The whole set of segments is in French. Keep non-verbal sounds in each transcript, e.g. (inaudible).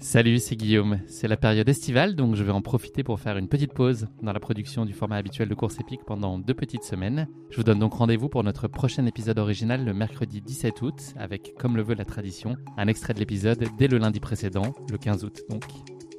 Salut, c'est Guillaume. C'est la période estivale, donc je vais en profiter pour faire une petite pause dans la production du format habituel de course épique pendant deux petites semaines. Je vous donne donc rendez-vous pour notre prochain épisode original le mercredi 17 août, avec, comme le veut la tradition, un extrait de l'épisode dès le lundi précédent, le 15 août donc.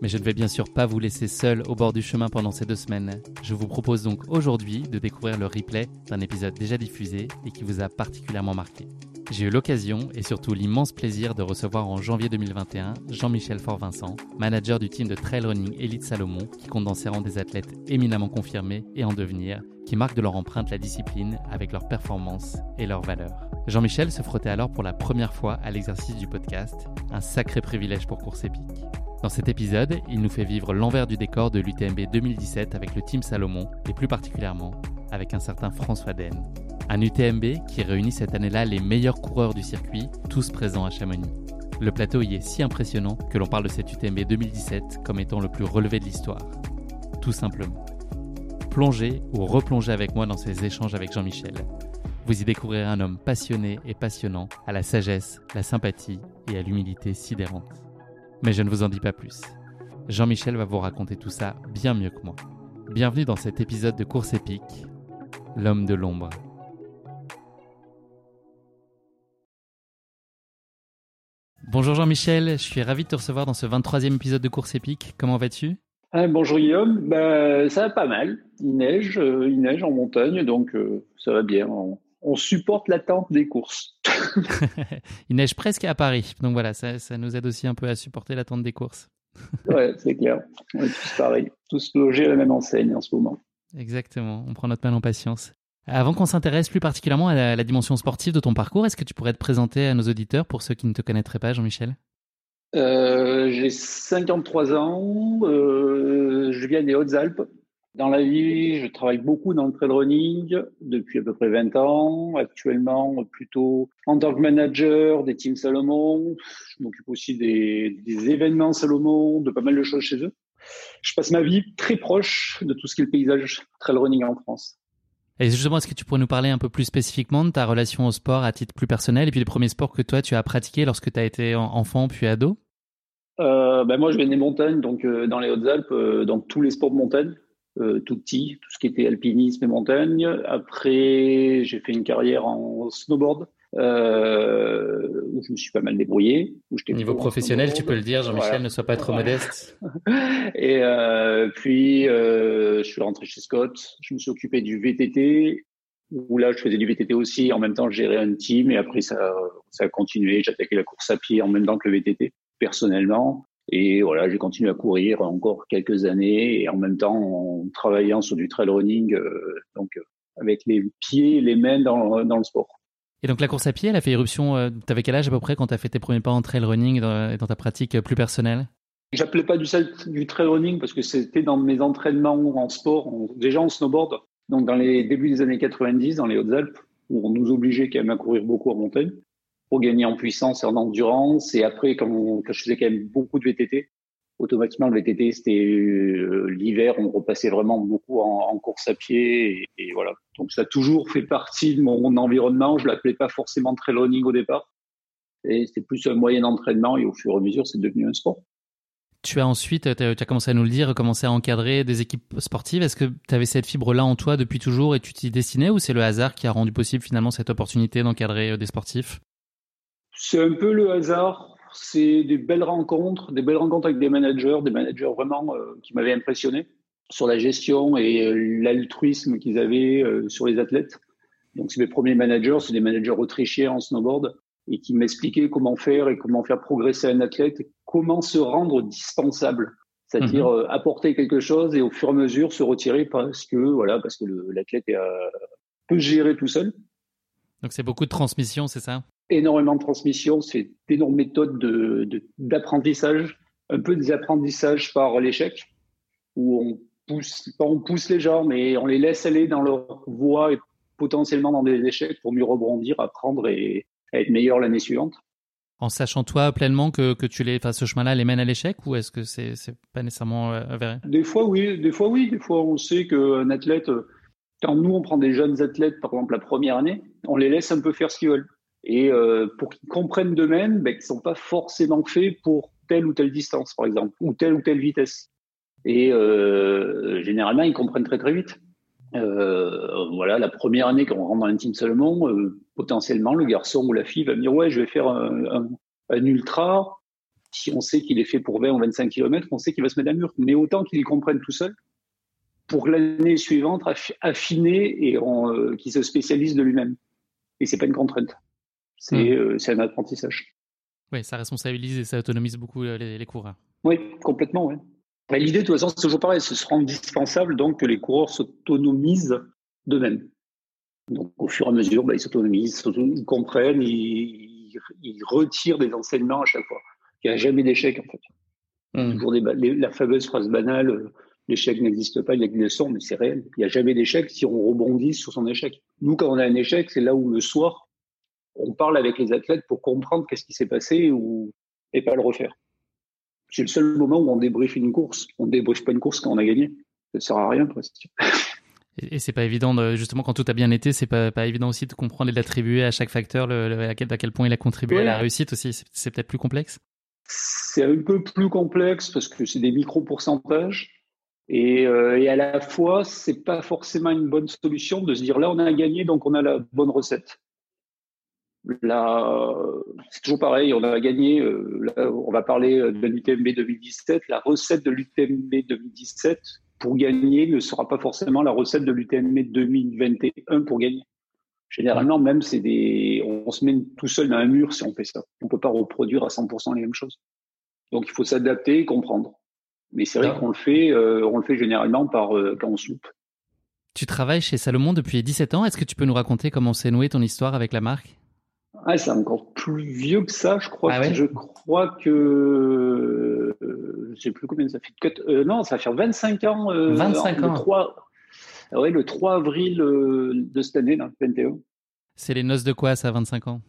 Mais je ne vais bien sûr pas vous laisser seul au bord du chemin pendant ces deux semaines. Je vous propose donc aujourd'hui de découvrir le replay d'un épisode déjà diffusé et qui vous a particulièrement marqué. J'ai eu l'occasion et surtout l'immense plaisir de recevoir en janvier 2021 Jean-Michel Fort-Vincent, manager du team de trail running Elite Salomon, qui compte dans ses rangs des athlètes éminemment confirmés et en devenir, qui marquent de leur empreinte la discipline avec leurs performances et leurs valeurs. Jean-Michel se frottait alors pour la première fois à l'exercice du podcast, un sacré privilège pour Course Épique. Dans cet épisode, il nous fait vivre l'envers du décor de l'UTMB 2017 avec le Team Salomon et plus particulièrement avec un certain François Den. Un UTMB qui réunit cette année-là les meilleurs coureurs du circuit, tous présents à Chamonix. Le plateau y est si impressionnant que l'on parle de cet UTMB 2017 comme étant le plus relevé de l'histoire. Tout simplement. Plongez ou replongez avec moi dans ces échanges avec Jean-Michel. Vous y découvrirez un homme passionné et passionnant, à la sagesse, la sympathie et à l'humilité sidérante. Mais je ne vous en dis pas plus. Jean-Michel va vous raconter tout ça bien mieux que moi. Bienvenue dans cet épisode de Course épique, L'homme de l'ombre. Bonjour Jean-Michel, je suis ravi de te recevoir dans ce 23e épisode de Course épique. Comment vas-tu? Ah, Bonjour Guillaume, bah, ça va pas mal. Il neige, euh, il neige en montagne, donc euh, ça va bien. Supporte l'attente des courses. (laughs) il neige presque à Paris, donc voilà, ça, ça nous aide aussi un peu à supporter l'attente des courses. (laughs) ouais, c'est clair. On est tous pareils, tous logés à la même enseigne en ce moment. Exactement, on prend notre mal en patience. Avant qu'on s'intéresse plus particulièrement à la, dimension sportive de ton parcours, est-ce que tu pourrais te présenter à nos auditeurs pour ceux qui ne te connaîtraient pas, Jean-Michel? Euh, J'ai 53 ans, euh, je viens des Hautes-Alpes. Dans la vie, je travaille beaucoup dans le trail running depuis à peu près 20 ans. Actuellement, plutôt en tant que manager des teams Salomon. Je m'occupe aussi des, des événements Salomon, de pas mal de choses chez eux. Je passe ma vie très proche de tout ce qui est le paysage trail running en France. Et justement, est-ce que tu pourrais nous parler un peu plus spécifiquement de ta relation au sport à titre plus personnel et puis les premiers sports que toi tu as pratiqués lorsque tu as été enfant puis ado? Euh, ben Moi, je viens des montagnes, donc euh, dans les Hautes-Alpes, euh, donc tous les sports de montagne, tout petit, tout ce qui était alpinisme et montagne. Après, j'ai fait une carrière en snowboard euh, où je me suis pas mal débrouillé. Où Niveau professionnel, tu peux le dire, Jean-Michel, ne sois pas trop modeste. (laughs) et euh, puis, euh, je suis rentré chez Scott, je me suis occupé du VTT, où là, je faisais du VTT aussi, en même temps, je gérais un team, et après, ça, ça a continué. J'attaquais la course à pied en même temps que le VTT, personnellement. Et voilà, j'ai continué à courir encore quelques années, et en même temps, en travaillant sur du trail running, euh, donc avec les pieds et les mains dans, dans le sport. Et donc la course à pied, elle a fait éruption, euh, tu avais quel âge à peu près quand tu as fait tes premiers pas en trail running dans, dans ta pratique plus personnelle? J'appelais pas du, du trail running parce que c'était dans mes entraînements en sport, déjà en snowboard, donc dans les débuts des années 90 dans les Hautes-Alpes, où on nous obligeait quand même à courir beaucoup en montagne pour gagner en puissance et en endurance. Et après, quand, je faisais quand même beaucoup de VTT, automatiquement le VTT c'était euh, l'hiver on repassait vraiment beaucoup en, course à pied. Et, voilà. Donc ça a toujours fait partie de mon, environnement. Je l'appelais pas forcément trail running au départ. Et c'était plus un moyen d'entraînement. Et au fur et à mesure c'est devenu un sport. Tu as ensuite, tu as commencé à nous le dire, commencé à encadrer des équipes sportives. Est-ce que tu avais cette fibre-là en toi depuis toujours et tu t'y destinais ou c'est le hasard qui a rendu possible finalement cette opportunité d'encadrer euh, des sportifs? C'est un peu le hasard. C'est des belles rencontres, des belles rencontres avec des managers, des managers vraiment euh, qui m'avaient impressionné sur la gestion et euh, l'altruisme qu'ils avaient euh, sur les athlètes. Donc, c'est mes premiers managers, c'est des managers autrichiens en snowboard et qui m'expliquaient comment faire et comment faire progresser un athlète, comment se rendre dispensable, c'est-à-dire mhm. apporter quelque chose et au fur et à mesure se retirer parce que voilà, parce que l'athlète peut gérer tout seul. Donc c'est beaucoup de transmission, c'est ça? Énormément de transmission, c'est d'énormes méthodes d'apprentissage, de, un peu des apprentissages par l'échec, où on pousse, on pousse les gens, mais on les laisse aller dans leur voie et potentiellement dans des échecs pour mieux rebondir, apprendre et être meilleur l'année suivante. En sachant toi pleinement que, que tu les, enfin, ce chemin-là les mène à l'échec ou est-ce que c'est n'est pas nécessairement euh, avéré? Des fois oui, des fois oui, des fois on sait qu'un athlète quand nous, on prend des jeunes athlètes, par exemple la première année, on les laisse un peu faire ce qu'ils veulent. Et euh, pour qu'ils comprennent d'eux-mêmes ben, qu'ils ne sont pas forcément faits pour telle ou telle distance, par exemple, ou telle ou telle vitesse. Et euh, généralement, ils comprennent très très vite. Euh, voilà, la première année quand on rentre dans team Salomon, euh, potentiellement, le garçon ou la fille va me dire ouais, je vais faire un, un, un ultra. Si on sait qu'il est fait pour 20 ou 25 km, on sait qu'il va se mettre à mur. Mais autant qu'il comprenne tout seul, pour l'année suivante affiner et euh, qui se spécialise de lui-même. Et c'est pas une contrainte. C'est hmm. euh, un apprentissage. Oui, ça responsabilise et ça autonomise beaucoup euh, les, coureurs. Oui, complètement. Ouais. L'idée, de toute façon, c'est toujours pareil. Ce sera indispensable donc que les coureurs s'autonomisent d'eux-mêmes. Donc, au fur et à mesure, bah, ils s'autonomisent, ils comprennent, ils, retirent des enseignements à chaque fois. Il n'y a jamais d'échec, en fait. Toujours des, la fameuse phrase banale l'échec n'existe pas, il y a des leçons, mais c'est réel. Il n'y a jamais d'échec si on rebondit sur son échec. Nous, quand on a un échec, c'est là où le soir, on parle avec les athlètes pour comprendre qu'est-ce qui s'est passé ou, et pas le refaire. C'est le seul moment où on débriefe une course. On ne débriefe pas une course quand on a gagné. Ça ne sert à rien, presque. Et, c'est pas évident, justement, quand tout a bien été, c'est pas, pas évident aussi de comprendre et d'attribuer à chaque facteur le, à, quel, à, quel, point il a contribué à la réussite aussi. C'est peut-être plus complexe C'est un peu plus complexe parce que c'est des micro-pourcentages. Et, euh, et, à la fois, c'est pas forcément une bonne solution de se dire là on a gagné donc on a la bonne recette. Là, c'est toujours pareil, on a gagné. Euh, là, on va parler de l'UTMB 2017. La recette de l'UTMB 2017 pour gagner ne sera pas forcément la recette de l'UTMB 2021 pour gagner. Généralement, même c'est des, on se met tout seul dans un mur si on fait ça. On peut pas reproduire à 100% les mêmes choses. Donc il faut s'adapter et comprendre. Mais c'est vrai qu'on le fait, euh, on le fait généralement par euh, quand on soupe. Tu travailles chez Salomon depuis 17 ans. Est-ce que tu peux nous raconter comment s'est nouée ton histoire avec la marque? Ah, c'est encore plus vieux que ça, je crois. Ah je crois que euh, je sais plus combien ça fait. Euh, non, ça fait 25 ans. 25 ans. Le 3, ouais, le 3 avril de cette année, là, 21. C'est les noces de quoi, ça, 25 ans?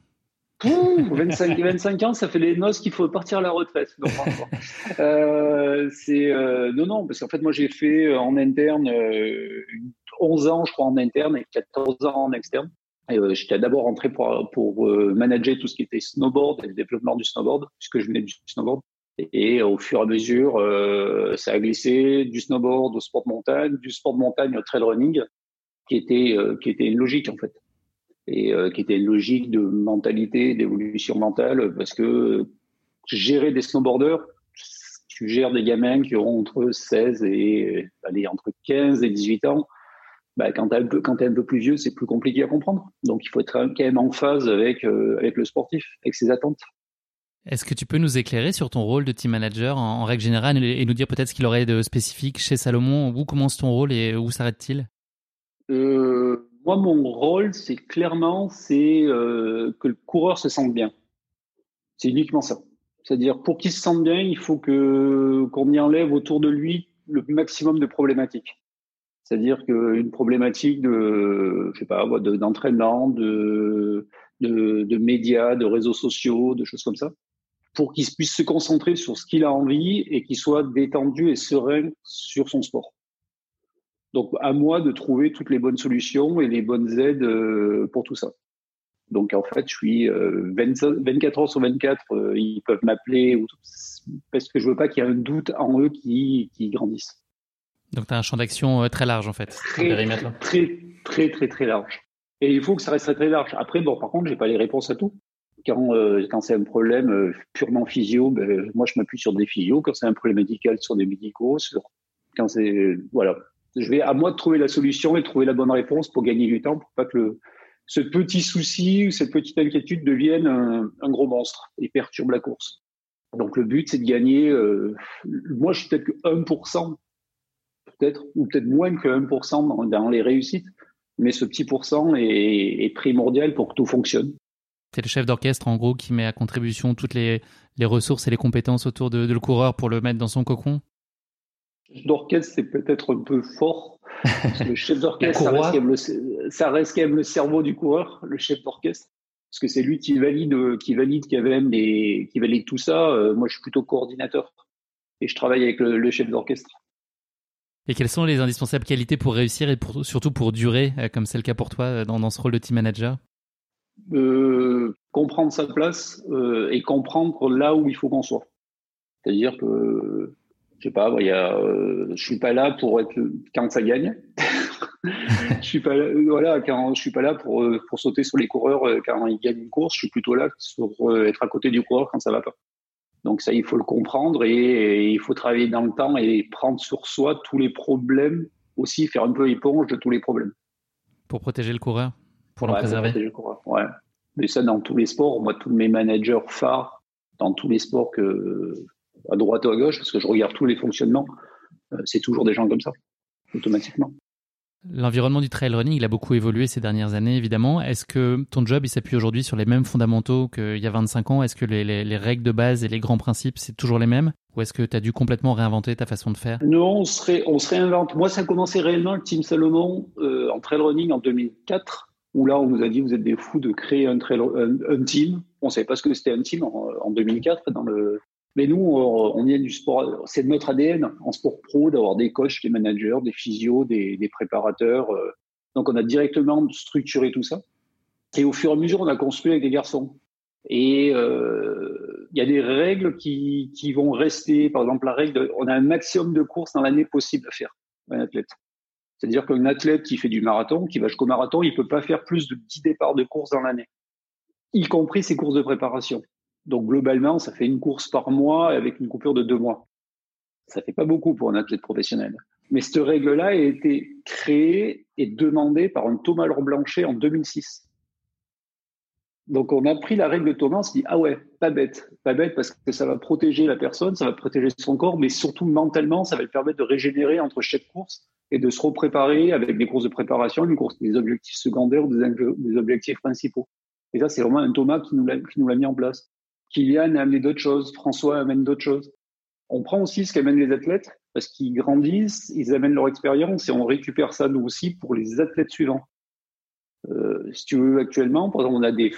25, 25 ans, ça fait les noces qu'il faut partir à la retraite. (laughs) euh, c'est euh, non, non, parce qu'en fait, moi, j'ai fait euh, en interne euh, 11 ans, je crois, en interne et 14 ans en externe. Euh, J'étais d'abord rentré pour, pour euh, manager tout ce qui était snowboard et le développement du snowboard, puisque je venais du snowboard. Et, au fur et à mesure, ça a glissé du snowboard au sport de montagne, du sport de montagne au trail running, qui était qui était une logique en fait et euh, qui était une logique de mentalité, d'évolution mentale, parce que gérer des snowboarders, tu gères des gamins qui auront entre 16 et allez, entre 15 et 18 ans. Bah, quand tu es, es, un peu plus vieux, c'est plus compliqué à comprendre. Donc, il faut être quand même en phase avec, euh, avec le sportif, avec ses attentes. Est-ce que tu peux nous éclairer sur ton rôle de team manager en, règle générale et, nous dire peut-être ce qu'il aurait de spécifique chez Salomon? Où commence ton rôle et où s'arrête-t-il? Euh, moi, mon rôle, c'est clairement, c'est euh, que le coureur se sente bien. C'est uniquement ça. C'est-à-dire, pour qu'il se sente bien, il faut que qu'on y enlève autour de lui le maximum de problématiques. C'est-à-dire qu'une problématique de, je sais pas, d'entraînement, de, de, de médias, de réseaux sociaux, de choses comme ça, pour qu'il puisse se concentrer sur ce qu'il a envie et qu'il soit détendu et serein sur son sport. Donc, à moi de trouver toutes les bonnes solutions et les bonnes aides euh, pour tout ça. Donc, en fait, je suis 24 euh, heures sur 24, euh, ils peuvent m'appeler parce que je veux pas qu'il y ait un doute en eux qui, qui grandissent. Donc, tu as un champ d'action très large, en fait. Très, très, très, très, très large. Et il faut que ça reste très, très large. Après, bon, par contre, j'ai pas les réponses à tout. Quand, euh, quand c'est un problème euh, purement physio, ben, moi je m'appuie sur des physios. Quand c'est un problème médical, sur des médicaux. Sur... Quand c'est voilà, je vais à moi de trouver la solution et trouver la bonne réponse pour gagner du temps, pour pas que le, ce petit souci ou cette petite inquiétude devienne un, un, gros monstre et perturbe la course. Donc le but c'est de gagner. Euh, moi je suis peut-être que 1%, peut-être ou peut-être moins que 1% dans, dans les réussites, mais ce petit pourcent est, est primordial pour que tout fonctionne. C'est le chef d'orchestre, en gros, qui met à contribution toutes les, les ressources et les compétences autour de, de, le coureur pour le mettre dans son cocon D'orchestre, c'est peut-être un peu fort. le chef (laughs) d'orchestre, ça, ça, reste quand même le cerveau du coureur, le chef d'orchestre. Parce que c'est lui qui valide, qui valide, qui, même les, qui valide tout ça. Euh, moi, je suis plutôt coordinateur. Et je travaille avec le, le chef d'orchestre. Et quelles sont les indispensables qualités pour réussir et surtout pour durer, euh, comme c'est le cas pour toi euh, dans, ce rôle de team manager? Euh, comprendre sa place et comprendre là où il faut qu'on soit. C'est-à-dire que, je sais pas, je suis pas là pour être quand ça gagne. (laughs) je suis pas là, voilà, quand je suis pas là pour pour sauter sur les coureurs quand ils gagnent une course. Je suis plutôt là pour être à côté du coureur quand ça va pas. Donc ça, il faut le comprendre et, et, il faut travailler dans le temps et prendre sur soi tous les problèmes aussi, faire un peu éponge de tous les problèmes. Pour protéger le coureur pour ouais, préserver. Ouais. Mais ça, dans tous les sports, moi, tous mes managers phares, dans tous les sports que, à droite ou à gauche, parce que je regarde tous les fonctionnements, euh, c'est toujours des gens comme ça, automatiquement. L'environnement du trail running, il a beaucoup évolué ces dernières années, évidemment. Est-ce que ton job, il s'appuie aujourd'hui sur les mêmes fondamentaux qu'il y a 25 ans? Est-ce que les, les, les, règles de base et les grands principes, c'est toujours les mêmes? Ou est-ce que tu as dû complètement réinventer ta façon de faire? Non, on se, on réinvente. Moi, ça a commencé réellement, le Team Salomon, euh, en trail running en 2004 où là, on nous a dit, vous êtes des fous de créer un, un, un team. On ne savait pas ce que c'était un team en, en 2004. Dans le... Mais nous, on vient du sport, c'est notre ADN en sport pro d'avoir des coachs, des managers, des physios, des, des préparateurs. Euh. Donc, on a directement structuré tout ça. Et au fur et à mesure, on a construit avec des garçons. Et il euh, y a des règles qui, qui vont rester. Par exemple, la règle, de, on a un maximum de courses dans l'année possible à faire, un athlète. C'est-à-dire qu'un athlète qui fait du marathon, qui va jusqu'au marathon, il peut pas faire plus de 10 départs de course dans l'année, y compris ses courses de préparation. Donc globalement, ça fait une course par mois avec une coupure de deux mois. Ça fait pas beaucoup pour un athlète professionnel. Mais cette règle-là a été créée et demandée par un Thomas Laure Blanchet en 2006. Donc on a pris la règle de Thomas, on s'est dit ah ouais, pas bête, pas bête parce que ça va protéger la personne, ça va protéger son corps, mais surtout mentalement, ça va lui permettre de régénérer entre chaque course et de se repréparer avec des courses de préparation, des courses des objectifs secondaires ou des, des objectifs principaux. Et ça, c'est vraiment un Thomas qui nous l'a mis en place. Kylian a amené d'autres choses, François amène d'autres choses. On prend aussi ce qu'amènent les athlètes parce qu'ils grandissent, ils amènent leur expérience et on récupère ça nous aussi pour les athlètes suivants. Euh, si tu veux, actuellement, par exemple, on a des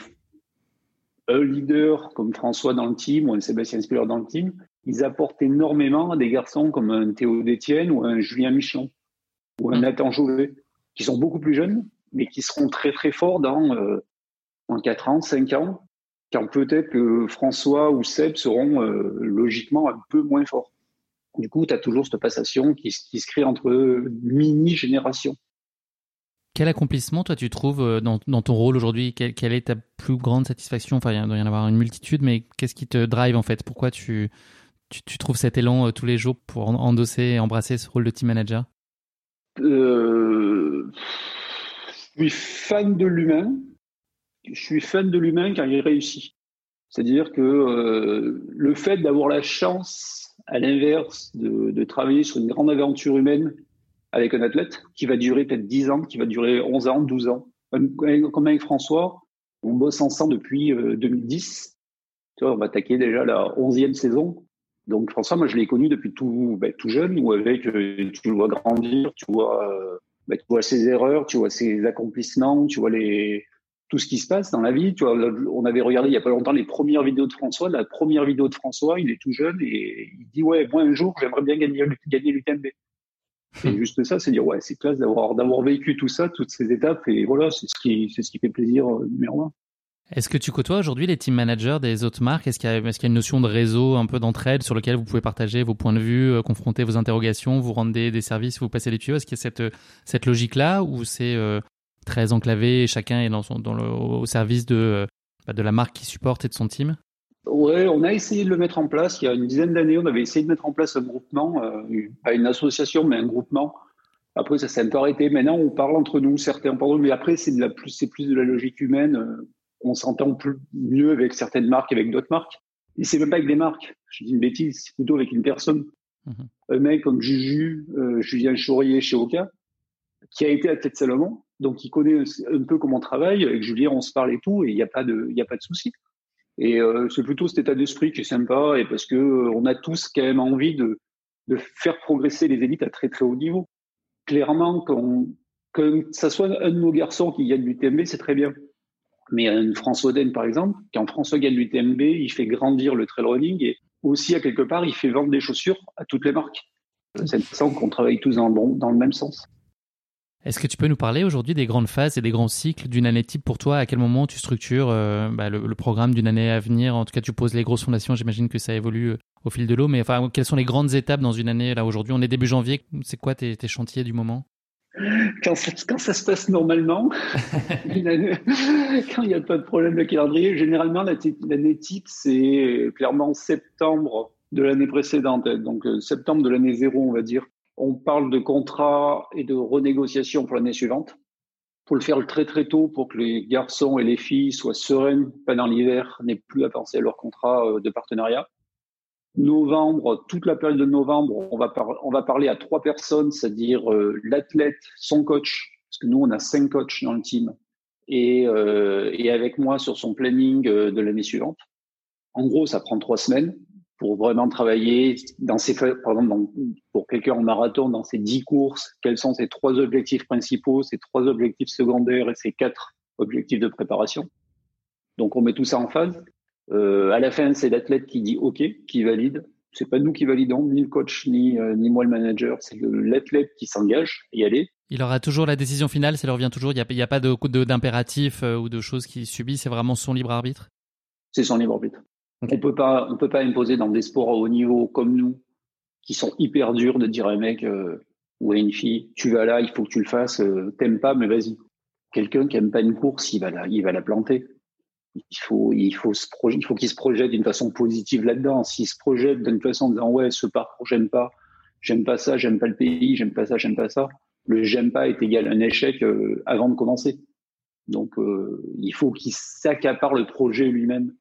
un leader comme François dans le team ou un Sébastien Spiller dans le team, ils apportent énormément à des garçons comme un Théo Détienne ou un Julien Michelon ou un Nathan Jouvet, qui sont beaucoup plus jeunes, mais qui seront très très forts dans, euh, dans 4 ans, 5 ans, quand peut-être que François ou Seb seront euh, logiquement un peu moins forts. Du coup, tu as toujours cette passation qui, qui se crée entre mini-générations. Quel accomplissement, toi, tu trouves euh, dans, dans ton rôle aujourd'hui? Quelle, quelle, est ta plus grande satisfaction? Enfin, il doit y en avoir une multitude, mais qu'est-ce qui te drive en fait? Pourquoi tu, tu, tu, trouves cet élan euh, tous les jours pour endosser et embrasser ce rôle de team manager? Euh, je suis fan de l'humain. Je suis fan de l'humain quand il réussit. C'est-à-dire que euh, le fait d'avoir la chance, à l'inverse, de, travailler sur une grande aventure humaine avec un athlète qui va durer peut-être 10 ans, qui va durer 11 ans, 12 ans. Comme avec François, on bosse ensemble depuis euh, 2010. Tu vois, on va attaquer déjà la 11e saison. Donc François, moi je l'ai connu depuis tout, ben, tout jeune, où avec euh, tu le vois grandir, tu vois, euh, ben, tu vois ses erreurs, tu vois ses accomplissements, tu vois les tout ce qui se passe dans la vie. Tu vois, on avait regardé il y a pas longtemps les premières vidéos de François. La première vidéo de François, il est tout jeune et il dit ouais, moi un jour j'aimerais bien gagner, gagner l'UTMB. C'est juste ça, c'est dire ouais, c'est classe d'avoir d'avoir vécu tout ça, toutes ces étapes et voilà, c'est ce qui c'est ce qui fait plaisir euh, numéro un. Est-ce que tu côtoies aujourd'hui les team managers des autres marques? Est-ce qu'il y, a, est qu'il y a une notion de réseau, un peu d'entraide sur lequel vous pouvez partager vos points de vue, euh, confronter vos interrogations, vous rendre des, des, services, vous passer les tuyaux? Est-ce qu'il y a cette, cette logique-là ou c'est euh, très enclavé et chacun est dans son, dans le, au service de, bah, de la marque qu'il supporte et de son team Ouais, on a essayé de le mettre en place. Il y a une dizaine d'années, on avait essayé de mettre en place un groupement, euh, pas une association, mais un groupement. Après, ça s'est un peu arrêté. Maintenant, on parle entre nous, certains, pardon, mais après, c'est plus, plus de la logique humaine. Euh, on s'entend mieux avec certaines marques, avec d'autres marques. Et c'est même pas avec des marques. Je dis une bêtise, c'est plutôt avec une personne. Mmh. Un mec comme Juju, euh, Julien Chaurier chez Oka, qui a été athlète Salomon, donc il connaît un peu comment on travaille. Avec Julien, on se parle et tout, et il n'y a pas de, il souci. Et euh, c'est plutôt cet état d'esprit qui est sympa, et parce que euh, on a tous quand même envie de, faire progresser les élites à très très haut niveau. Clairement, que ça soit un de nos garçons qui gagne l'UTMB, c'est très bien. Mais un François Den, par exemple, quand François gagne l'UTMB, il fait grandir le trail running et aussi, à quelque part, il fait vendre des chaussures à toutes les marques. C'est intéressant qu'on travaille tous le, dans le même sens. Est-ce que tu peux nous parler aujourd'hui des grandes phases et des grands cycles d'une année type pour toi? À quel moment tu structures euh, bah, le, programme d'une année à venir? En tout cas, tu poses les grosses fondations. J'imagine que ça évolue euh, au fil de l'eau. Mais enfin, quelles sont les grandes étapes dans une année Là, aujourd'hui, on est début janvier. C'est quoi tes, chantiers du moment? Quand ça, quand ça, se passe normalement, (laughs) quand il n'y a pas de problème de calendrier, généralement l'année type, c'est clairement septembre de l'année précédente, donc euh, septembre de l'année zéro, on va dire on parle de contrat et de renégociation pour l'année suivante. Pour le faire très très tôt pour que les garçons et les filles soient sereins pendant l'hiver, n'aient plus à penser à leur contrat euh, de partenariat. Novembre, toute la période de novembre, on va, parler à trois personnes, c'est-à-dire euh, l'athlète, son coach, parce que nous on a cinq coachs dans le team, et, euh, et avec moi sur son planning de l'année suivante. En gros, ça prend trois semaines pour vraiment travailler dans ces, par exemple, pour quelqu'un en marathon, dans ces dix courses, quels sont ces trois objectifs principaux, ces trois objectifs secondaires et ces quatre objectifs de préparation. Donc, on met tout ça en phase. Euh, à la fin, c'est l'athlète qui dit OK, qui valide. C'est pas nous qui validons, ni le coach, ni, euh, ni moi le manager. C'est l'athlète qui s'engage à y aller. Il aura toujours la décision finale, ça lui revient toujours. Il n'y a, a, pas de d'impératif euh, ou de choses qu'il subit. C'est vraiment son libre arbitre? C'est son libre arbitre. On peut pas, on peut pas imposer dans des sports à haut niveau comme nous, qui sont hyper durs, de dire à un mec euh, ou à une fille, tu vas là, il faut que tu le fasses, euh, t'aimes pas, mais vas-y. Quelqu'un qui aime pas une course, il va la, il va la planter. Il faut, il faut se il faut qu'il se projette d'une façon positive là-dedans. S'il se projette d'une façon en disant ouais, ce parcours j'aime pas, j'aime pas ça, j'aime pas le pays, j'aime pas ça, j'aime pas ça. Le j'aime pas est égal à un échec euh, avant de commencer. Donc il faut qu'il s'accapare le projet lui-même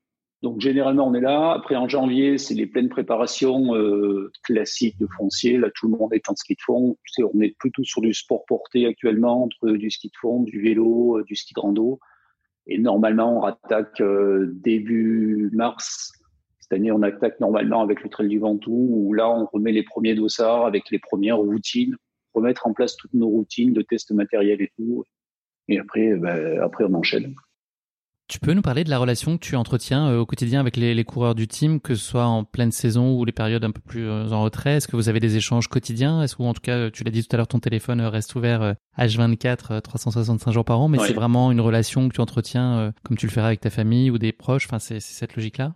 donc généralement on est là. Après en janvier, c'est les pleines préparations euh, classiques de foncier. Là tout le monde est en ski de fond. on est plutôt sur du sport porté actuellement entre du ski de fond, du vélo, euh, du ski de rando. Et normalement on rattaque euh, début mars. Cette année on attaque normalement avec le Trail du Ventoux où là on remet les premiers dossards avec les premières routines, remettre en place toutes nos routines de tests matériels et tout. Et après, ben, après on enchaîne. Tu peux nous parler de la relation que tu entretiens euh, au quotidien avec les, coureurs du team, que ce soit en pleine saison ou les périodes un peu plus euh, en retrait? Est-ce que vous avez des échanges quotidiens? Est-ce que, en tout cas, tu l'as dit tout à l'heure, ton téléphone euh, reste ouvert H24, 365 jours par an, mais c'est vraiment une relation que tu entretiens comme tu le feras avec ta famille ou des proches? Enfin, c'est cette logique-là?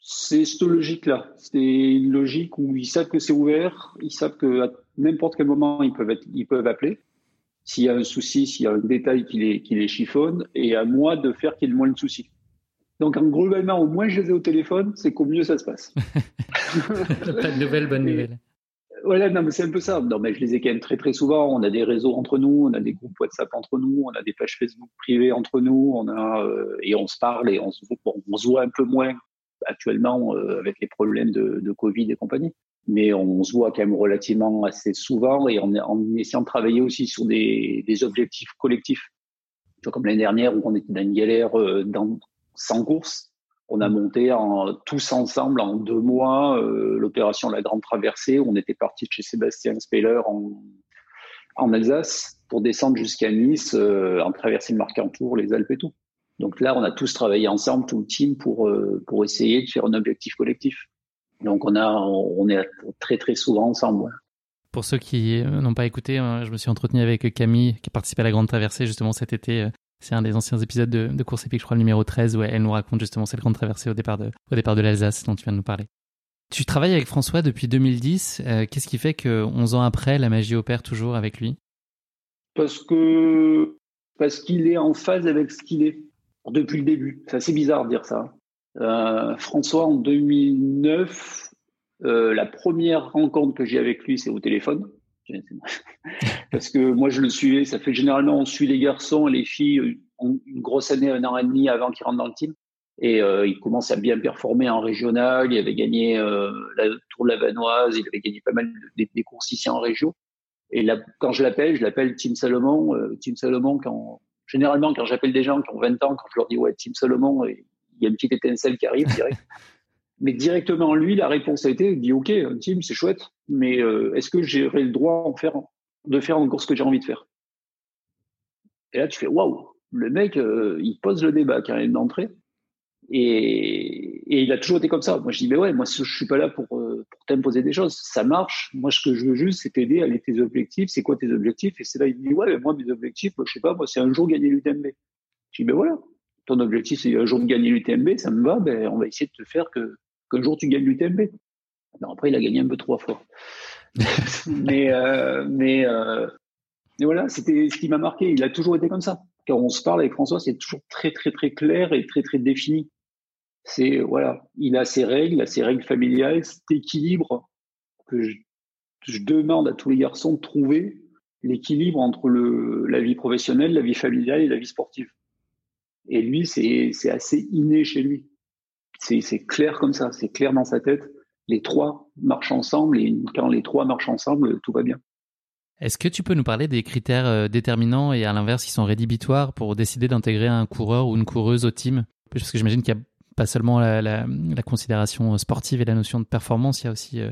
C'est cette logique-là. C'est une logique où ils savent que c'est ouvert, ils savent que n'importe quel moment ils peuvent être, ils peuvent appeler s'il y a un souci, s'il y a un détail qui les, qui les chiffonne, et à moi de faire qu'il y ait le moins de soucis. Donc, en globalement, au moins je les ai au téléphone, c'est qu'au mieux ça se passe. (laughs) Pas de nouvelles, bonnes nouvelles. Voilà, non, mais c'est un peu ça. Non, mais je les ai quand même très très souvent. On a des réseaux entre nous, on a des groupes WhatsApp entre nous, on a des pages Facebook privées entre nous, on a euh, et on se parle et on se, on se voit un peu moins actuellement euh, avec les problèmes de, de Covid et compagnie mais on se voit quand même relativement assez souvent et en, en essayant de travailler aussi sur des, des objectifs collectifs. Tu vois, comme l'année dernière où on était dans une galère euh, dans 100 courses, on a monté en, tous ensemble en deux mois euh, l'opération La Grande Traversée. On était parti chez Sébastien Speller en, en Alsace pour descendre jusqu'à Nice, euh, en traverser le Marcantour, les Alpes et tout. Donc là, on a tous travaillé ensemble, tout le team, pour, euh, pour essayer de faire un objectif collectif. Donc on a, on est très très souvent ensemble. Pour ceux qui euh, n'ont pas écouté, euh, je me suis entretenu avec Camille qui participé à la Grande Traversée justement cet été. Euh, c'est un des anciens épisodes de, de Course épique, je crois le numéro 13, où elle nous raconte justement cette Grande Traversée au départ de, au départ de l'Alsace dont tu viens de nous parler. Tu travailles avec François depuis 2010. Qu'est-ce qui fait que 11 ans après, la magie opère toujours avec lui? Parce que parce qu'il est en phase avec ce qu'il est. depuis le début. C'est assez bizarre de dire ça. Euh, François, en 2009, euh, la première rencontre que j'ai avec lui, c'est au téléphone. (laughs) Parce que moi, je le suivais. Ça fait généralement, on suit les garçons et les filles une grosse année, un an et demi avant qu'ils rentrent dans le team. Et euh, il commence à bien performer en régional. Il avait gagné euh, la Tour de la Vanoise. Il avait gagné pas mal des, courses ici en région. Et là, quand je l'appelle, je l'appelle Team Salomon. Euh, Team Salomon, quand, généralement, quand j'appelle des gens qui ont 20 ans, quand je leur dis ouais, Team Salomon, il y a une petite étincelle qui arrive direct. (laughs) mais directement, lui, la réponse a été, il dit ok, team, c'est chouette, mais euh, est-ce que j'aurai le droit en faire, de faire encore ce que j'ai envie de faire? Et là, tu fais waouh, le mec, euh, il pose le débat quand même d'entrée. Et, et, il a toujours été comme ça. Moi, je dis, mais ouais, moi, je suis pas là pour, euh, pour t'imposer des choses. Ça marche. Moi, ce que je veux juste, c'est t'aider à aller tes objectifs. C'est quoi tes objectifs? Et c'est là, il me dit, ouais, mais moi, mes objectifs, moi, je sais pas, moi, c'est un jour gagner l'UTMB. Je dis, ben voilà. Ton objectif, c'est un jour de gagner l'UTMB, ça me va, ben, on va essayer de te faire que, qu'un jour tu gagnes l'UTMB. Non, après, il a gagné un peu trois fois. (laughs) mais, euh, mais, euh, mais voilà, c'était ce qui m'a marqué. Il a toujours été comme ça. Quand on se parle avec François, c'est toujours très, très, très clair et très, très défini. C'est voilà, il a ses règles, il a ses règles familiales, cet équilibre que je, je demande à tous les garçons de trouver l'équilibre entre le, la vie professionnelle, la vie familiale et la vie sportive. Et lui, c'est assez inné chez lui. C'est clair comme ça, c'est clair dans sa tête. Les trois marchent ensemble et quand les trois marchent ensemble, tout va bien. Est-ce que tu peux nous parler des critères euh, déterminants et à l'inverse qui sont rédhibitoires pour décider d'intégrer un coureur ou une coureuse au team? Parce que j'imagine qu'il y a pas seulement la, la, la, considération sportive et la notion de performance, il y a aussi euh,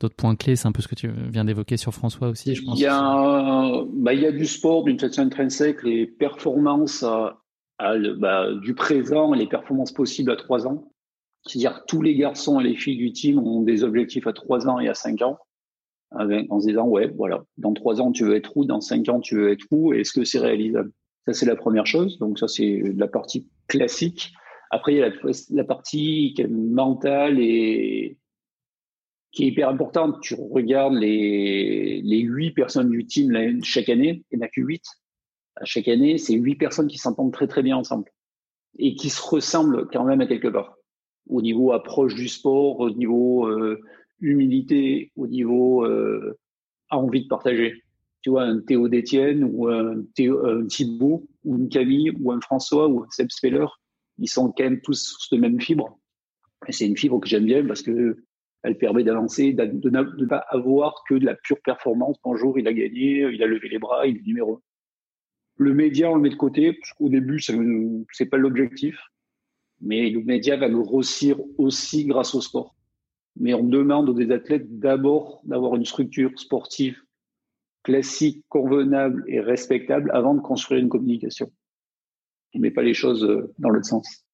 d'autres points clés. C'est un peu ce que tu viens d'évoquer sur François aussi, je pense. Il y a, bah, il y a du sport d'une façon intrinsèque, les performances à, bah, du présent et les performances possibles à trois ans. C'est-à-dire tous les garçons et les filles du team ont des objectifs à trois ans et à cinq ans, en se disant ouais voilà, dans trois ans tu veux être où, dans cinq ans tu veux être où, est-ce que c'est réalisable? Ça c'est la première chose. Donc ça c'est la partie classique. Après, il y a la, la partie mentale et qui est hyper importante. Tu regardes les les huit personnes du team chaque année, il n'y en a que huit. Chaque année, c'est huit personnes qui s'entendent très très bien ensemble et qui se ressemblent quand même à quelque part. Au niveau approche du sport, au niveau euh, humilité, au niveau euh, envie de partager. Tu vois, un Théo d'Étienne ou un, Théo, un Thibaut ou une Camille ou un François ou un Seb Speller ils sont quand même tous sur cette même fibre. Et c'est une fibre que j'aime bien parce que elle permet d'avancer, de ne pas avoir que de la pure performance. Bonjour, il a gagné, il a levé les bras, il est numéro un. Le média, on le met de côté, parce qu'au début, c'est pas l'objectif. Mais le média va le grossir aussi grâce au sport. Mais on demande aux athlètes d'abord d'avoir une structure sportive classique, convenable et respectable avant de construire une communication on met pas les choses euh, dans l'autre sens.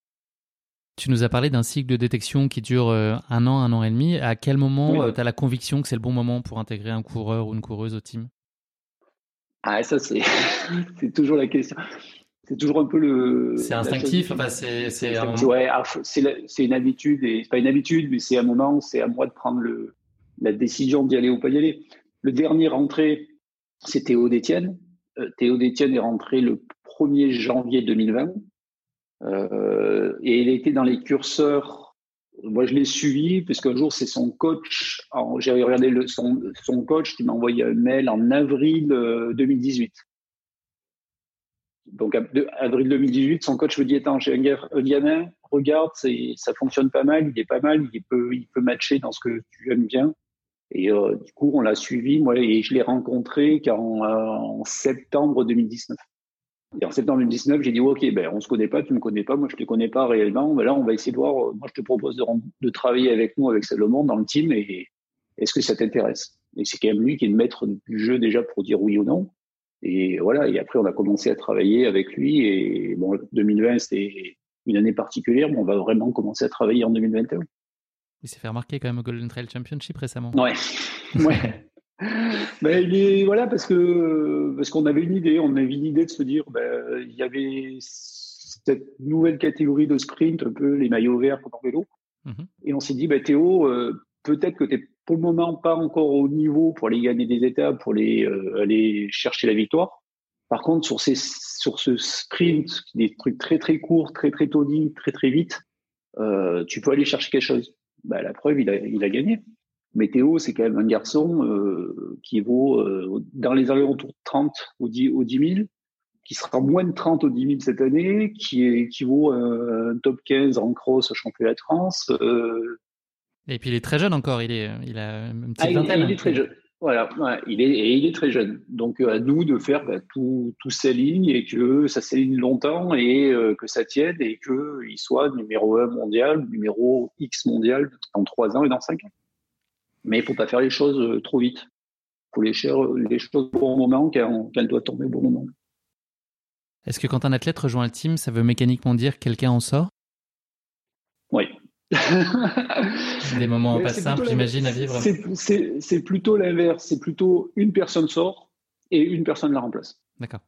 Tu nous as parlé d'un cycle de détection qui dure euh, un an, un an et demi. À quel moment euh, tu as la conviction que c'est le bon moment pour intégrer un coureur ou une coureuse au team? Ah, ça, c'est, (laughs) c'est toujours la question. C'est toujours un peu le. C'est instinctif, enfin, c'est, c'est, un... ouais, c'est, c'est une habitude, et c'est pas une habitude, mais c'est un moment, c'est à moi de prendre le, la décision d'y aller ou pas y aller. Le dernier rentré, c'est Théo Détienne. Théo Détienne est rentré le 1er janvier 2020. Euh, et il était dans les curseurs. Moi, je l'ai suivi puisqu'un jour, c'est son coach. J'ai regardé le, son, son coach qui m'a envoyé un mail en avril 2018. Euh, Donc, avril 2018, son coach me dit Attends, j'ai un, gamin, regarde, ça fonctionne pas mal, il est pas mal, il peut, il peut matcher dans ce que tu aimes bien. Et euh, du coup, on l'a suivi, moi, et je l'ai rencontré en, en septembre 2019. Et en septembre 2019, j'ai dit, OK, ben, on se connaît pas, tu me connais pas, moi je te connais pas réellement. Ben là, on va essayer de voir, euh, moi je te propose de, de travailler avec nous, avec Salomon, dans le team, et est-ce que ça t'intéresse? Et c'est quand même lui qui est le maître du jeu déjà pour dire oui ou non. Et voilà, et après on a commencé à travailler avec lui, et bon, 2020 c'était une année particulière, mais on va vraiment commencer à travailler en 2021. Il s'est fait remarquer quand même au Golden Trail Championship récemment. Ouais, (laughs) ouais. (laughs) ben, il est voilà parce que parce qu'on avait une idée, on avait une idée de se dire ben, il y avait cette nouvelle catégorie de sprint, un peu les maillots verts pour vélo, mhm. et on s'est dit ben, Théo, euh, peut-être que tu n'es pour le moment pas encore au niveau pour aller gagner des étapes, pour aller euh, aller chercher la victoire, Par contre, sur, ces, sur ce sprint, des trucs très très courts, très très toniques, très très vite, euh, tu peux aller chercher quelque chose. Bah, la preuve, il a, il a gagné. Météo, c'est quand même un garçon euh, qui vaut euh, dans les alentours de 30 au 10, au 10 000, qui sera moins de 30 au 10 000 cette année, qui, est, qui vaut un top 15 en cross au championnat de France. Euh. Et puis il est très jeune encore, il, est, il a une petite ah, vingtaine. Il, est très jeune. Voilà, il est et il est très jeune. Donc à nous de faire bah, tout, tout s'aligne et que ça s'aligne longtemps et que ça tienne et que il soit numéro 1 mondial, numéro X mondial dans 3 ans et dans 5 ans. Mais il faut pas faire les choses euh, trop vite. Il faut les, les choses au bon moment quand, quand elle doit tomber au bon moment. Est-ce que quand un athlète rejoint le team, ça veut mécaniquement dire quelqu'un en sort? Oui. Des moments (laughs) pas simples, j'imagine, à vivre. C'est plutôt l'inverse. C'est plutôt une personne sort et une personne la remplace. D'accord.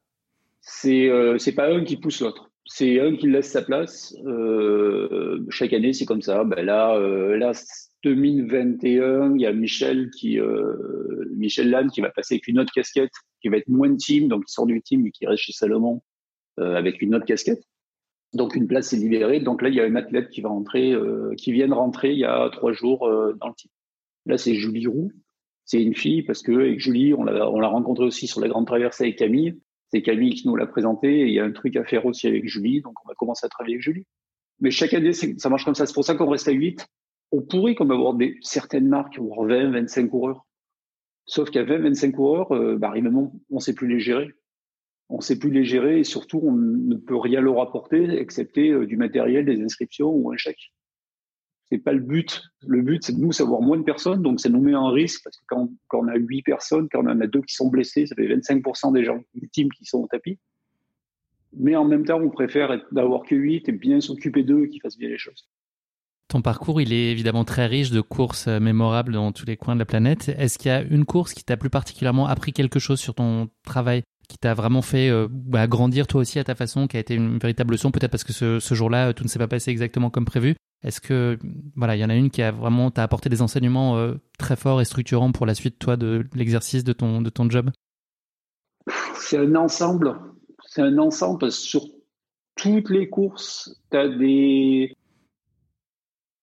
C'est euh, pas un qui pousse l'autre. C'est un qui laisse sa place. Euh, chaque année, c'est comme ça. Ben là, euh, là, 2021, il y a Michel qui, euh, Michel Lannes qui va passer avec une autre casquette, qui va être moins de team, donc il sort du team et qui reste chez Salomon euh, avec une autre casquette. Donc une place est libérée. Donc là, il y a un athlète qui va rentrer, euh, qui vient de rentrer il y a trois jours euh, dans le team. Là, c'est Julie Roux. C'est une fille parce que avec Julie, on l'a, on l'a rencontrée aussi sur la grande traversée avec Camille. C'est Camille qui nous l'a présenté. Et il y a un truc à faire aussi avec Julie, donc on va commencer à travailler avec Julie. Mais chaque année, ça marche comme ça. C'est pour ça qu'on reste à 8 on pourrait comme avoir des, certaines marques avoir 20, 25 coureurs. Sauf qu'à 20, 25 coureurs, euh, bah, on ne sait plus les gérer. On ne sait plus les gérer et surtout, on ne peut rien leur apporter excepté euh, du matériel, des inscriptions ou un chèque. C'est pas le but. Le but, c'est de nous savoir moins de personnes, donc ça nous met en risque parce que quand, on a 8 personnes, quand on en a deux qui sont blessés, ça fait 25% des gens ultimes qui sont au tapis. Mais en même temps, on préfère d'avoir que 8 et bien s'occuper d'eux qui fassent bien les choses. Ton parcours, il est évidemment très riche de courses euh, mémorables dans tous les coins de la planète. Est-ce qu'il y a une course qui t'a plus particulièrement appris quelque chose sur ton travail, qui t'a vraiment fait euh, bah, grandir toi aussi à ta façon, qui a été une véritable leçon, peut-être parce que ce, jour-là, tout ne s'est pas passé exactement comme prévu? Est-ce que, voilà, il y en a une qui a vraiment apporté des enseignements euh, très forts et structurants pour la suite, toi, de l'exercice de ton, job? C'est un ensemble. C'est un ensemble sur toutes les courses, tu as des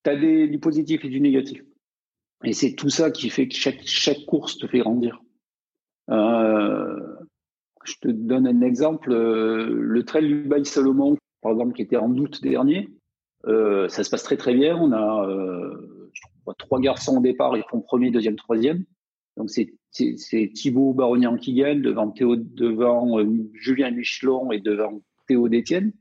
tu as des, du positif et du négatif. Et c'est tout ça qui fait que chaque, chaque course te fait grandir. Euh, je te donne un exemple. Euh, le trail du Bail Salomon, par exemple, qui était en août dernier, euh, ça se passe très très bien. On a euh, trois garçons au départ, ils font premier, deuxième, troisième. Donc c'est Thibaut Barognan qui gagne devant Théo, devant euh, Julien Michelon et devant Théo Détienne.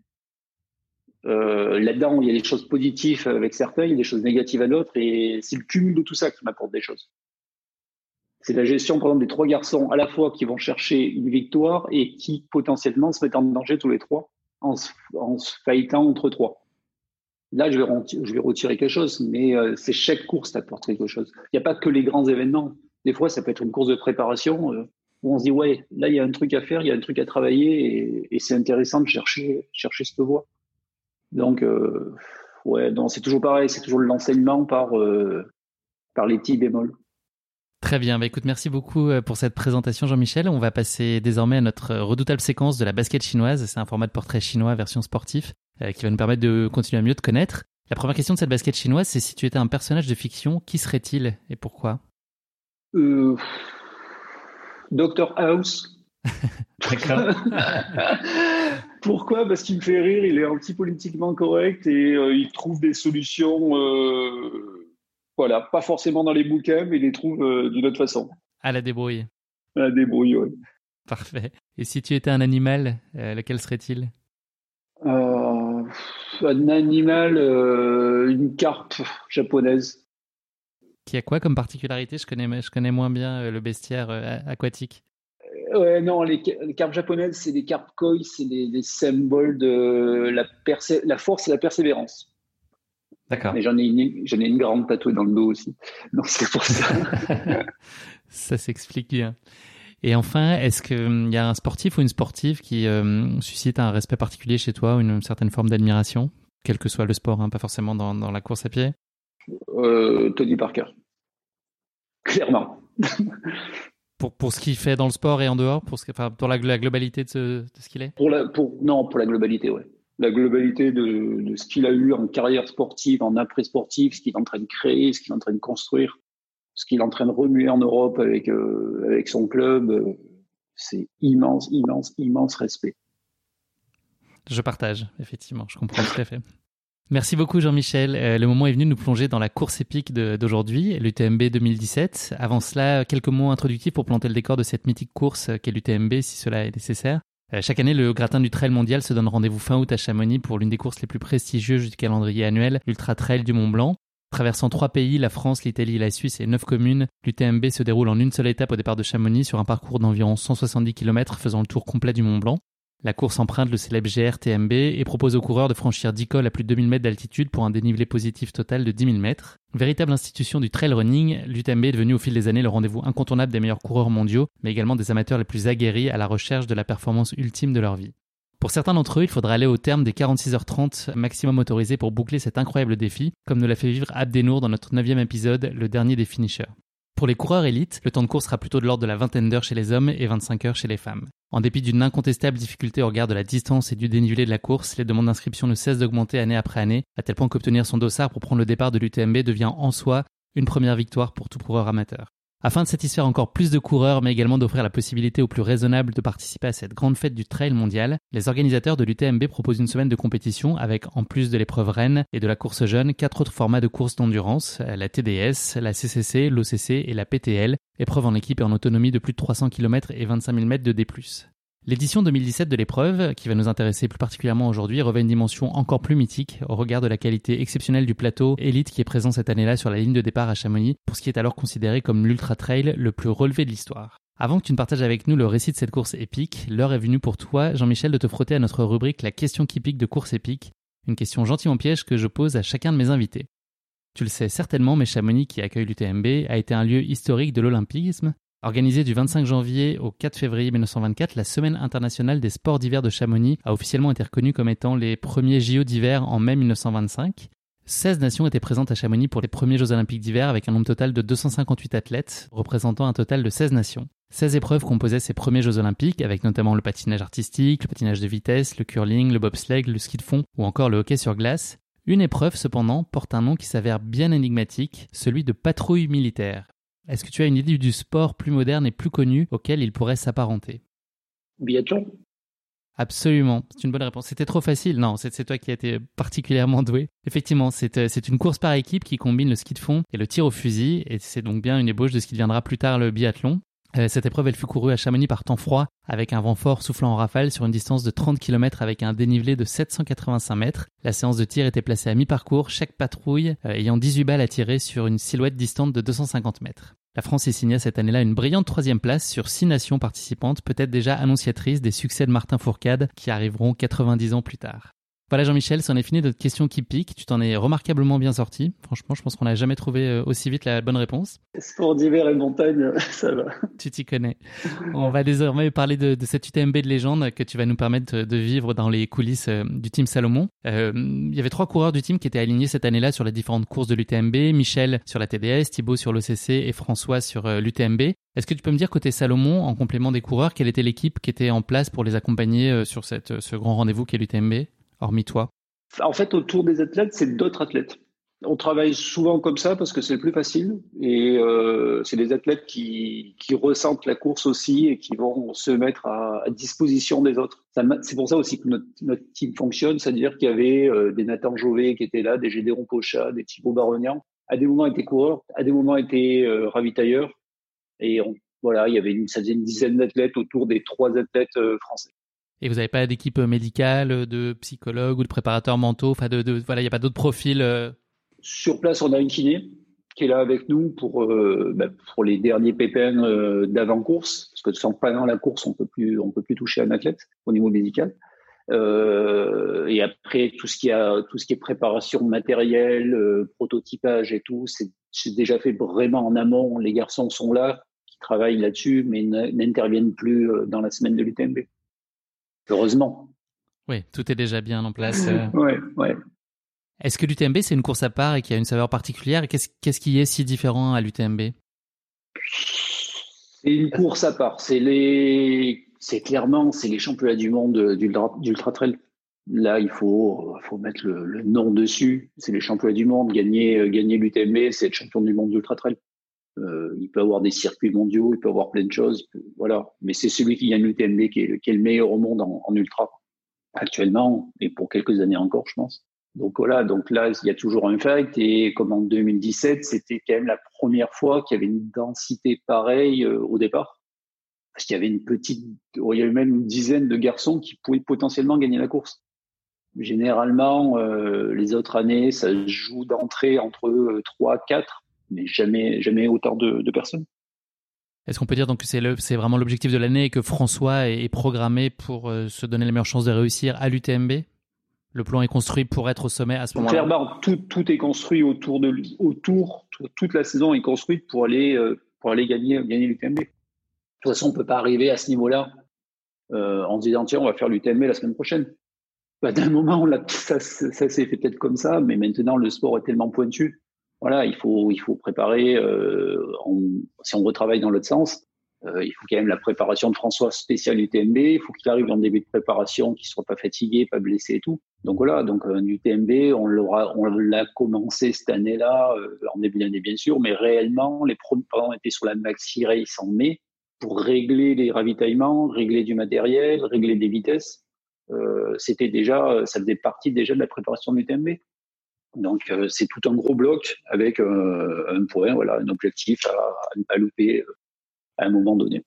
Euh, là-dedans, il y a des choses positives avec certains, il y a des choses négatives à d'autres, et c'est le cumul de tout ça qui m'apporte des choses. C'est la gestion, par exemple, des trois garçons à la fois qui vont chercher une victoire et qui potentiellement se mettent en danger tous les trois en se, en faillitant entre trois. Là, je vais, retirer quelque chose, mais euh, c'est chaque course qui apporte quelque chose. Il n'y a pas que les grands événements. Des fois, ça peut être une course de préparation euh, où on se dit ouais, là il y a un truc à faire, il y a un truc à travailler, et, et c'est intéressant de chercher chercher cette voie. Donc, euh, ouais, c'est toujours pareil, c'est toujours l'enseignement par, euh, par les petits bémols. Très bien, bah écoute, merci beaucoup euh, pour cette présentation Jean-Michel. On va passer désormais à notre redoutable séquence de la basket chinoise. C'est un format de portrait chinois version sportif qui va nous permettre de continuer à mieux te connaître. La première question de cette basket chinoise, c'est si tu étais un personnage de fiction, qui serait-il et pourquoi? Euh, Dr House. (laughs) D'accord. (laughs) Pourquoi? Parce qu'il me fait rire, il est anti-politiquement correct et euh, il trouve des solutions, euh, voilà, pas forcément dans les bouquins, mais il les trouve euh, d'une autre façon. À la débrouille. À la débrouille, oui. Parfait. Et si tu étais un animal, lequel serait-il? Un animal, une carpe japonaise. Qui a quoi comme particularité? Je connais, je connais moins bien le bestiaire aquatique. Ouais, non, les, cartes japonaises, c'est des cartes koi, c'est des, symboles de la, la force et la persévérance. D'accord. Mais j'en ai une, j'en ai une grande tatouée dans le dos aussi. Donc c'est pour ça. (laughs) ça s'explique bien. Et enfin, est-ce qu'il hum, y a un sportif ou une sportive qui euh, suscite un respect particulier chez toi ou une certaine forme d'admiration, quel que soit le sport, hein, pas forcément dans, dans, la course à pied? Euh, Tony Parker. Clairement. (laughs) pour, pour ce qu'il fait dans le sport et en dehors, pour, ce, enfin, pour la, globalité de ce, ce qu'il est? Pour la, pour, Non, pour la globalité, ouais. La globalité de, de ce qu'il a eu en carrière sportive, en après-sportive, ce qu'il est en train de créer, ce qu'il est en train de construire, ce qu'il est en train de remuer en Europe avec, euh, avec son club, euh, c'est immense, immense, immense respect. Je partage, effectivement, je comprends tout à fait. Merci beaucoup Jean-Michel. Euh, le moment est venu de nous plonger dans la course épique d'aujourd'hui, l'UTMB 2017. Avant cela, quelques mots introductifs pour planter le décor de cette mythique course qu'est l'UTMB si cela est nécessaire. Euh, chaque année, le gratin du trail mondial se donne rendez-vous fin août à Chamonix pour l'une des courses les plus prestigieuses du calendrier annuel, l'Ultra Trail du Mont Blanc. Traversant trois pays, la France, l'Italie, la Suisse et neuf communes, l'UTMB se déroule en une seule étape au départ de Chamonix sur un parcours d'environ 170 km faisant le tour complet du Mont Blanc. La course emprunte le célèbre GRTMB et propose aux coureurs de franchir 10 cols à plus de 2000 mètres d'altitude pour un dénivelé positif total de 10 000 mètres. Véritable institution du trail running, l'UTMB est devenu au fil des années le rendez-vous incontournable des meilleurs coureurs mondiaux, mais également des amateurs les plus aguerris à la recherche de la performance ultime de leur vie. Pour certains d'entre eux, il faudra aller au terme des 46h30 maximum autorisés pour boucler cet incroyable défi, comme nous l'a fait vivre Abdenour dans notre neuvième épisode, le dernier des finishers. Pour les coureurs élites, le temps de course sera plutôt de l'ordre de la vingtaine d'heures chez les hommes et 25 heures chez les femmes. En dépit d'une incontestable difficulté au regard de la distance et du dénivelé de la course, les demandes d'inscription ne cessent d'augmenter année après année, à tel point qu'obtenir son dossard pour prendre le départ de l'UTMB devient en soi une première victoire pour tout coureur amateur. Afin de satisfaire encore plus de coureurs, mais également d'offrir la possibilité aux plus raisonnables de participer à cette grande fête du trail mondial, les organisateurs de l'UTMB proposent une semaine de compétition avec, en plus de l'épreuve reine et de la course jeune, quatre autres formats de course d'endurance, la TDS, la CCC, l'OCC et la PTL, épreuve en équipe et en autonomie de plus de 300 km et 25 000 mètres de D+. L'édition 2017 de l'épreuve, qui va nous intéresser plus particulièrement aujourd'hui, revêt une dimension encore plus mythique au regard de la qualité exceptionnelle du plateau élite qui est présent cette année-là sur la ligne de départ à Chamonix, pour ce qui est alors considéré comme l'ultra trail le plus relevé de l'histoire. Avant que tu ne partages avec nous le récit de cette course épique, l'heure est venue pour toi, Jean-Michel, de te frotter à notre rubrique La question qui pique de course épique, une question gentiment piège que je pose à chacun de mes invités. Tu le sais certainement, mais Chamonix, qui accueille l'UTMB, a été un lieu historique de l'olympisme, Organisée du 25 janvier au 4 février 1924, la Semaine internationale des sports d'hiver de Chamonix a officiellement été reconnue comme étant les premiers JO d'hiver en mai 1925. 16 nations étaient présentes à Chamonix pour les premiers Jeux olympiques d'hiver avec un nombre total de 258 athlètes, représentant un total de 16 nations. 16 épreuves composaient ces premiers Jeux olympiques avec notamment le patinage artistique, le patinage de vitesse, le curling, le bobsleigh, le ski de fond ou encore le hockey sur glace. Une épreuve cependant porte un nom qui s'avère bien énigmatique, celui de patrouille militaire. Est-ce que tu as une idée du sport plus moderne et plus connu auquel il pourrait s'apparenter? Biathlon Absolument, c'est une bonne réponse. C'était trop facile. Non, c'est toi qui as été particulièrement doué. Effectivement, euh, c'est une course par équipe qui combine le ski de fond et le tir au fusil, et c'est donc bien une ébauche de ce qui deviendra plus tard le biathlon. Euh, cette épreuve, elle fut courue à Chamonix par temps froid, avec un vent fort soufflant en rafale sur une distance de 30 km avec un dénivelé de 785 mètres. La séance de tir était placée à mi-parcours, chaque patrouille euh, ayant 18 balles à tirer sur une silhouette distante de 250 mètres. La France y signa cette année-là une brillante troisième place sur six nations participantes, peut-être déjà annonciatrices des succès de Martin Fourcade qui arriveront 90 ans plus tard. Voilà Jean-Michel, c'en est fini de question qui pique. Tu t'en es remarquablement bien sorti. Franchement, je pense qu'on n'a jamais trouvé euh, aussi vite la bonne réponse. Sport d'hiver et montagne, (laughs) ça va. Tu t'y connais. On va désormais parler de, de, cette UTMB de légende que tu vas nous permettre de vivre dans les coulisses euh, du team Salomon. Euh, il y avait trois coureurs du team qui étaient alignés cette année-là sur les différentes courses de l'UTMB. Michel sur la TDS, Thibaut sur l'OCC et François sur l'UTMB. Est-ce que tu peux me dire côté Salomon, en complément des coureurs, quelle était l'équipe qui était en place pour les accompagner sur cette, ce grand rendez-vous qu'est l'UTMB hormis toi En fait, autour des athlètes, c'est d'autres athlètes. On travaille souvent comme ça parce que c'est le plus facile et euh, c'est des athlètes qui, ressentent la course aussi et qui vont se mettre à, disposition des autres. C'est pour ça aussi que notre, team fonctionne, c'est-à-dire qu'il y avait euh, des Nathan Jové qui étaient là, des Gédéron Pocha, des Thibaut Baronian. À des moments étaient coureurs, à des moments étaient euh, ravitailleurs et voilà, il y avait une, ça faisait une dizaine d'athlètes autour des trois athlètes euh, français. Et vous n'avez pas d'équipe médicale, de psychologue ou de préparateur mentaux Enfin, de, de voilà, il n'y a pas d'autres profils euh? Sur place, on a une kiné qui est là avec nous pour euh, bah, pour les derniers pépins euh, d'avant course, parce que sans pendant la course, on peut plus on peut plus toucher un athlète au niveau médical. et après tout ce qui a tout ce qui est préparation matérielle, prototypage et tout, c'est déjà fait vraiment en amont. Les garçons sont là, qui travaillent là-dessus, mais n'interviennent plus dans la semaine de l'UTMB heureusement. Oui, tout est déjà bien en place. (laughs) oui, ouais. Est-ce que l'UTMB, c'est une course à part et qui a une saveur particulière? Qu'est-ce, qui est si différent à l'UTMB C'est une course à part. C'est les, clairement, c'est les championnats du monde d'ultra trail. Là, il faut, faut mettre le, nom dessus. C'est les championnats du monde. Gagner, gagner l'UTMB, c'est être champion du monde d'ultra trail. Euh, il peut avoir des circuits mondiaux, il peut avoir plein de choses, voilà. Mais c'est celui qui gagne l'UTMB qui qui est le meilleur au monde en, ultra actuellement et pour quelques années encore, je pense. Donc voilà, donc là, il y a toujours un fact. Et comme en 2017, c'était quand même la première fois qu'il y avait une densité pareille euh, au départ. Parce qu'il y avait une petite, il y avait même une dizaine de garçons qui pouvaient potentiellement gagner la course. Généralement, euh, les autres années, ça joue d'entrée entre 3, 4, mais jamais, jamais autant de, de personnes. Est-ce qu'on peut dire donc que c'est, vraiment l'objectif de l'année et que François est, programmé pour euh, se donner les meilleures chances de réussir à l'UTMB le plan est construit pour être au sommet à ce moment-là. Clairement, tout, tout, est construit autour de autour, toute la saison est construite pour aller, euh, pour aller gagner, gagner l'UTMB. De toute façon, on peut pas arriver à ce niveau-là euh, en se disant tiens, on va faire l'UTMB la semaine prochaine. Bah, d'un moment, on (laughs) ça, ça s'est fait peut-être comme ça, mais maintenant le sport est tellement pointu. Voilà, il faut, il faut préparer. Euh, si on retravaille dans l'autre sens, euh, il faut quand même la préparation de François spécial UTMB. Il faut qu'il arrive en début de préparation, qu'il soit pas fatigué, pas blessé et tout. Donc voilà, donc un UTMB, on l'aura, on l'a commencé cette année-là, euh, en début d'année bien sûr, mais réellement, les premiers étaient sur la Maxi Race en mai pour régler les ravitaillements, régler du matériel, régler des vitesses. Euh, c'était déjà, ça faisait partie déjà de la préparation de l'UTMB. Donc euh, c'est tout un gros bloc avec un point, voilà, un objectif à, ne pas louper à un moment donné.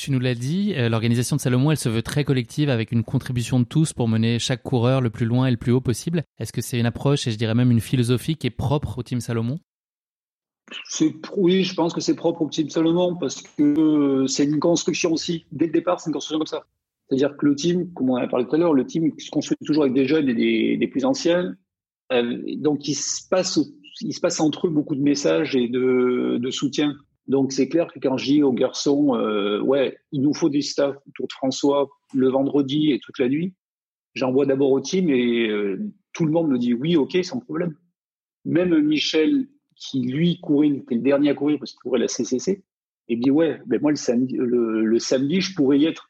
Tu nous l'as dit, euh, l'organisation de Salomon, elle se veut très collective avec une contribution de tous pour mener chaque coureur le plus loin et le plus haut possible. Est-ce que c'est une approche et je dirais même une philosophie qui est propre au team Salomon? Oui, je pense que c'est propre au team Salomon parce que euh, c'est une construction aussi. Dès le départ, c'est une construction comme ça. C'est-à-dire que le team, comme on a parlé tout à l'heure, le team se construit toujours avec des jeunes et des, plus anciens. Euh, donc il se, passe, il se passe entre eux beaucoup de messages et de, de soutien. Donc c'est clair que quand je dis aux garçons, euh, ouais, il nous faut des staff autour de François le vendredi et toute la nuit, j'envoie d'abord au team et euh, tout le monde me dit oui, ok, sans problème. Même Michel, qui lui courait, il était le dernier à courir parce qu'il courait la CCC, et me dit ouais, ben moi le samedi, le, samedi, je pourrais y être.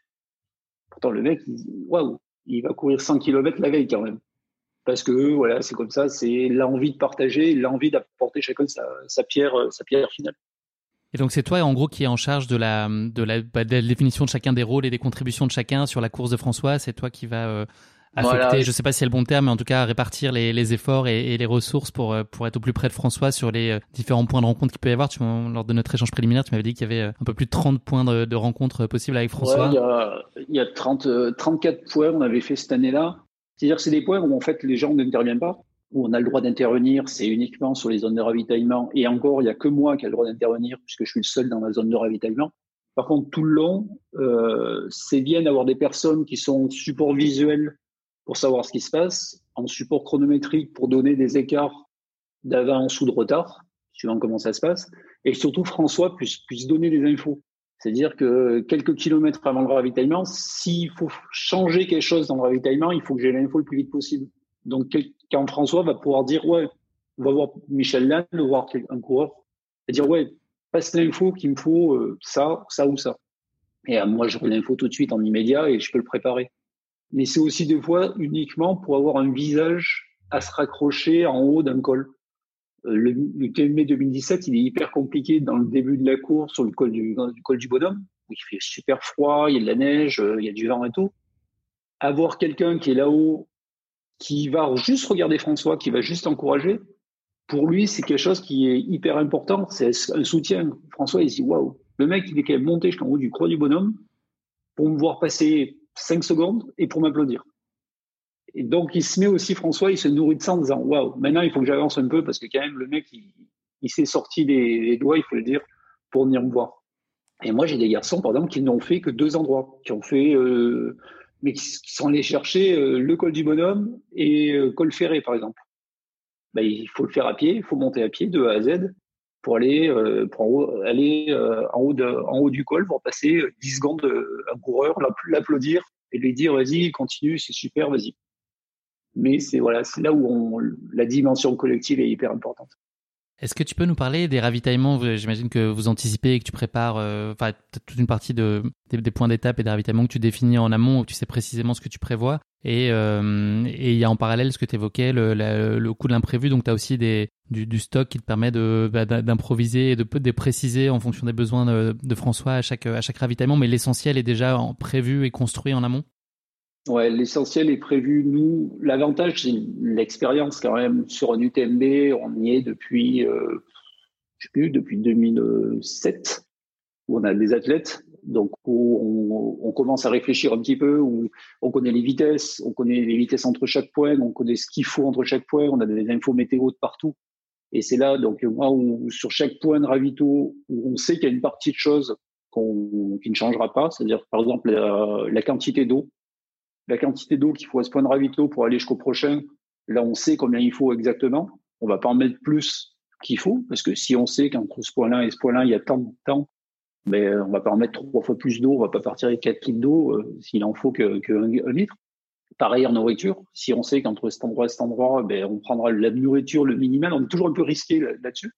Pourtant le mec, waouh, il va courir 100 km la veille quand même. Parce que voilà, c'est comme ça, c'est l'envie de partager, l'envie d'apporter chacun sa, sa pierre, sa pierre finale. Et donc c'est toi en gros qui est en charge de la, de la, bah, de la définition de chacun des rôles et des contributions de chacun sur la course de François. C'est toi qui va euh, affecter, je sais pas si c'est le bon terme, mais en tout cas répartir les, les efforts et, et, les ressources pour, euh, pour être au plus près de François sur les euh, différents points de rencontre qu'il peut y avoir. Tu, lors de notre échange préliminaire, tu m'avais dit qu'il y avait un peu plus de 30 points de, de rencontre possibles avec François. il y a, il y a 30, 34 points qu'on avait fait cette année-là. C'est-à-dire que c'est des points où en fait les gens n'interviennent pas où on a le droit d'intervenir, c'est uniquement sur les zones de ravitaillement. Et encore, il n'y a que moi qui ai le droit d'intervenir puisque je suis le seul dans la zone de ravitaillement. Par contre, tout le long, euh, c'est bien d'avoir des personnes qui sont support visuel pour savoir ce qui se passe, en support chronométrique pour donner des écarts d'avance ou de retard, suivant comment ça se passe, et surtout François puisse, puisse donner des infos. C'est-à-dire que quelques kilomètres avant le ravitaillement, s'il faut changer quelque chose dans le ravitaillement, il faut que j'ai l'info le plus vite possible. Donc, quand François va pouvoir dire, ouais, on va voir Michel Lannes, on va voir un coureur, et dire, ouais, passe l'info qu'il me faut euh, ça, ça ou ça. Et euh, moi, j'aurai l'info tout de suite en immédiat et je peux le préparer. Mais c'est aussi des fois uniquement pour avoir un visage à se raccrocher en haut d'un col. Euh, le, le TMB 2017, il est hyper compliqué dans le début de la course sur le col du, col du bonhomme, où il fait super froid, il y a de la neige, il y a du vent et tout. Avoir quelqu'un qui est là-haut qui va juste regarder François, qui va juste encourager, pour lui, c'est quelque chose qui est hyper important. C'est un soutien. François, il dit waouh, le mec, il est quand même monté jusqu'en haut du croix du bonhomme pour me voir passer cinq secondes et pour m'applaudir. Et donc, il se met aussi, François, il se nourrit de ça en disant waouh, maintenant, il faut que j'avance un peu parce que quand même, le mec, il, s'est sorti des, doigts, il faut le dire, pour venir me voir. Et moi, j'ai des garçons, par exemple, qui n'ont fait que deux endroits, qui ont fait euh, mais qui, sont allés chercher euh, le col du bonhomme et euh, col ferré, par exemple. Ben, il faut le faire à pied, il faut monter à pied de A à Z pour aller, aller en, haut de, en haut du col, pour passer 10 secondes un coureur, l'applaudir et lui dire vas-y, continue, c'est super, vas-y. Mais c'est voilà, c'est là où la dimension collective est hyper importante. Est-ce que tu peux nous parler des ravitaillements? J'imagine que vous anticipez et que tu prépares euh, toute une partie de, des, points d'étape et des ravitaillements que tu définis en amont, où tu sais précisément ce que tu prévois. Et euh, il y a en parallèle ce que tu évoquais, le, coût de l'imprévu. Donc tu as aussi des, du, stock qui te permet de, bah, d'improviser et de, de préciser en fonction des besoins de, François à chaque, à chaque ravitaillement. Mais l'essentiel est déjà prévu et construit en amont? Ouais, l'essentiel est prévu. Nous, l'avantage, c'est l'expérience quand même sur un UTMB. On y est depuis, euh, je sais plus, depuis 2007, où on a des athlètes. Donc, où on, commence à réfléchir un petit peu, où on connaît les vitesses, on connaît les vitesses entre chaque point, on connaît ce qu'il faut entre chaque point, on a des infos météo de partout. Et c'est là, donc, moi, où, sur chaque point de ravito, où on sait qu'il y a une partie de choses qu'on, qui ne changera pas, c'est-à-dire, par exemple, la quantité d'eau la quantité d'eau qu'il faut à ce point de ravito pour aller jusqu'au prochain, là, on sait combien il faut exactement. On va pas en mettre plus qu'il faut, parce que si on sait qu'entre ce point-là et ce point-là, il y a tant de temps, mais ben, on va pas en mettre trois fois plus d'eau, on va pas partir avec 4 litres d'eau euh, s'il en faut que, un, litre. Pareil en nourriture, si on sait qu'entre cet endroit et cet endroit, ben, on prendra la nourriture, le minimal, on est toujours un peu risqué là-dessus.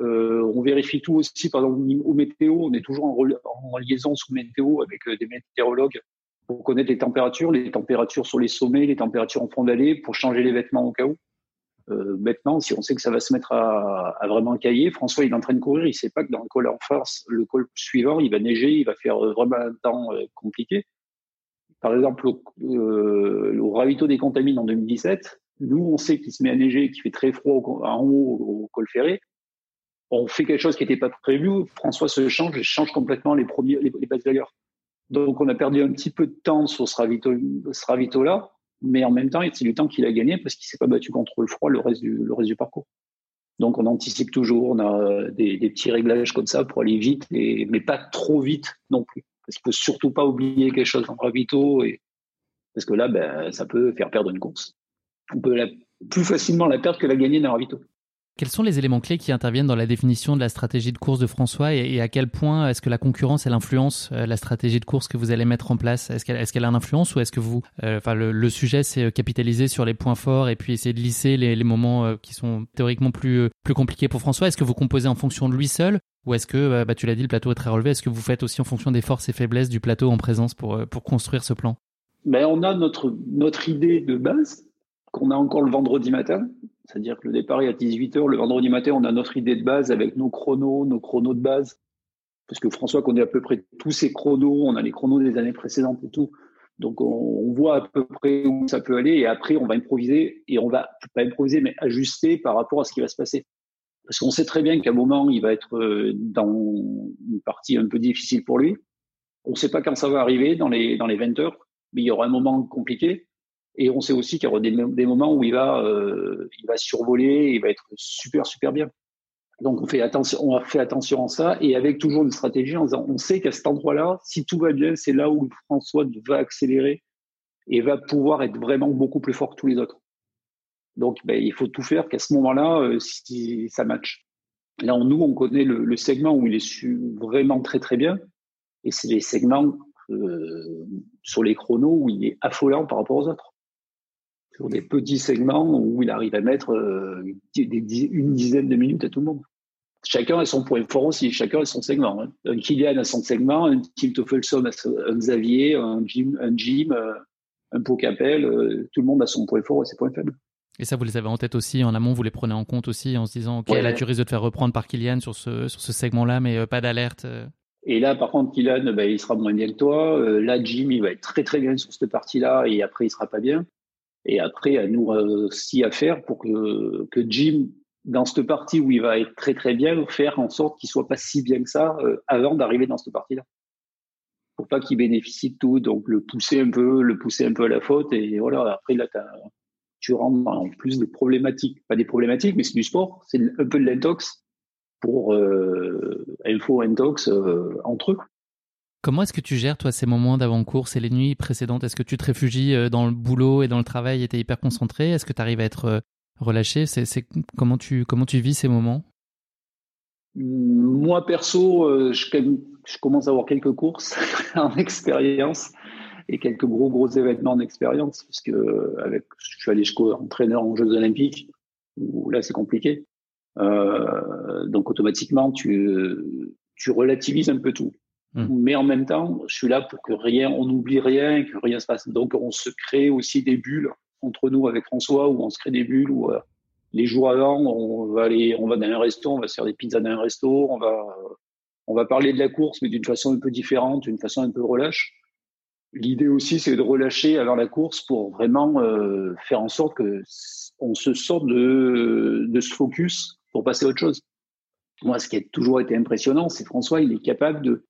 Euh, on vérifie tout aussi, par exemple, au météo, on est toujours en, en liaison sous météo avec euh, des météorologues pour connaître les températures, les températures sur les sommets, les températures en fond d'allée, pour changer les vêtements au cas où. Euh, maintenant, si on sait que ça va se mettre à, à, vraiment cailler, François il est en train de courir, il sait pas que dans le col en face, le col suivant, il va neiger, il va faire vraiment un temps euh, compliqué. Par exemple, au, euh, au ravito des contamines en 2017, nous on sait qu'il se met à neiger, qu'il fait très froid en haut au col ferré. On fait quelque chose qui n'était pas prévu. François se change change complètement les premiers les, les. Donc, on a perdu un petit peu de temps sur ce ravito-là, mais en même temps, c'est du temps qu'il a gagné parce qu'il s'est pas battu contre le froid le reste du, parcours. Donc, on anticipe toujours, on a des, des petits réglages comme ça pour aller vite, et, mais pas trop vite non plus. Parce qu'il faut surtout pas oublier quelque chose en ravito, et, parce que là, ben, ça peut faire perdre une course. On peut plus facilement la perdre que la gagner dans ravito. Quels sont les éléments clés qui interviennent dans la définition de la stratégie de course de François et, à quel point est-ce que la concurrence elle influence euh, la stratégie de course que vous allez mettre en place? Est-ce qu'elle est a une influence ou est-ce que vous, euh, enfin le, sujet c'est euh, capitaliser sur les points forts et puis essayer de lisser les, moments qui sont théoriquement plus plus compliqués pour François? Est-ce que vous composez en fonction de lui seul ou est-ce que, bah, tu l'as dit, le plateau est très relevé? Est-ce que vous faites aussi en fonction des forces et faiblesses du plateau en présence pour pour construire ce plan? Ben, on a notre notre idée de base qu'on a encore le vendredi matin. C'est-à-dire que le départ est à 18h. Le vendredi matin, on a notre idée de base avec nos chronos, nos chronos de base. Parce que François connaît à peu près tous ses chronos. On a les chronos des années précédentes et tout. Donc, on, voit à peu près où ça peut aller. Et après, on va improviser. Et on va, pas improviser, mais ajuster par rapport à ce qui va se passer. Parce qu'on sait très bien qu'à un moment, il va être euh, dans une partie un peu difficile pour lui. On ne sait pas quand ça va arriver dans les, dans les 20 heures, mais il y aura un moment compliqué. Et on sait aussi qu'il y aura des, moments où il va, euh, il va survoler, il va être super, super bien. Donc on fait attention, on fait attention à ça et avec toujours une stratégie en disant, on sait qu'à cet endroit-là, si tout va bien, c'est là où François va accélérer et va pouvoir être vraiment beaucoup plus fort que tous les autres. Donc ben, il faut tout faire qu'à ce moment-là, euh, si ça match. Là, nous, on connaît le, le segment où il est su vraiment très très bien et c'est les segments euh, sur les chronos où il est affolant par rapport aux autres sur des petits segments où il arrive à mettre euh, une dizaine de minutes à tout le monde. Chacun a son point fort aussi, chacun a son segment. Hein. Un Kylian a son segment, un Tim Toffelson a un Xavier, un Jim, un, Jim, euh, un Pocapel, euh, tout le monde a son point fort et ses points faibles. Et ça, vous les avez en tête aussi, en amont, vous les prenez en compte aussi en se disant, OK, là, tu risques de te faire reprendre par Kylian sur ce, sur ce segment-là, mais pas d'alerte. Et là, par contre, Kylian, ben, il sera moins bien que toi. là, Jim, il va être très très bien sur cette partie-là et après, il sera pas bien. Et après, à nous aussi à faire pour que, que Jim, dans cette partie où il va être très très bien, faire en sorte qu'il soit pas si bien que ça euh, avant d'arriver dans cette partie-là. Pour pas qu'il bénéficie de tout, donc le pousser un peu, le pousser un peu à la faute, et voilà. Après là, tu rentres en plus des problématiques, pas des problématiques, mais c'est du sport, c'est un peu de l'intox pour euh, info intox euh, entre eux. Comment est-ce que tu gères, toi, ces moments d'avant-course et les nuits précédentes? Est-ce que tu te réfugies euh, dans le boulot et dans le travail et tu es hyper concentré? Est-ce que tu arrives à être euh, relâché? C'est, comment, tu, vis ces moments? Moi, perso, euh, je, commence à avoir quelques courses (laughs) en expérience et quelques gros, gros événements en expérience, puisque avec, je suis allé jusqu'au entraîneur en Jeux Olympiques, où là, c'est compliqué. donc automatiquement, tu relativises un peu tout. Hmm. Mais en même temps, je suis là pour que rien, on n'oublie rien, que rien se passe. Donc, on se crée aussi des bulles entre nous avec François, où on se crée des bulles où euh, les jours avant, on va aller, on va dans un resto, on va se faire des pizzas dans un resto, on va, on va parler de la course, mais d'une façon un peu différente, d'une façon un peu relâche. L'idée aussi, c'est de relâcher avant la course pour vraiment euh, faire en sorte que on se sorte de, de ce focus pour passer à autre chose. Moi, ce qui a toujours été impressionnant, c'est François, il est capable de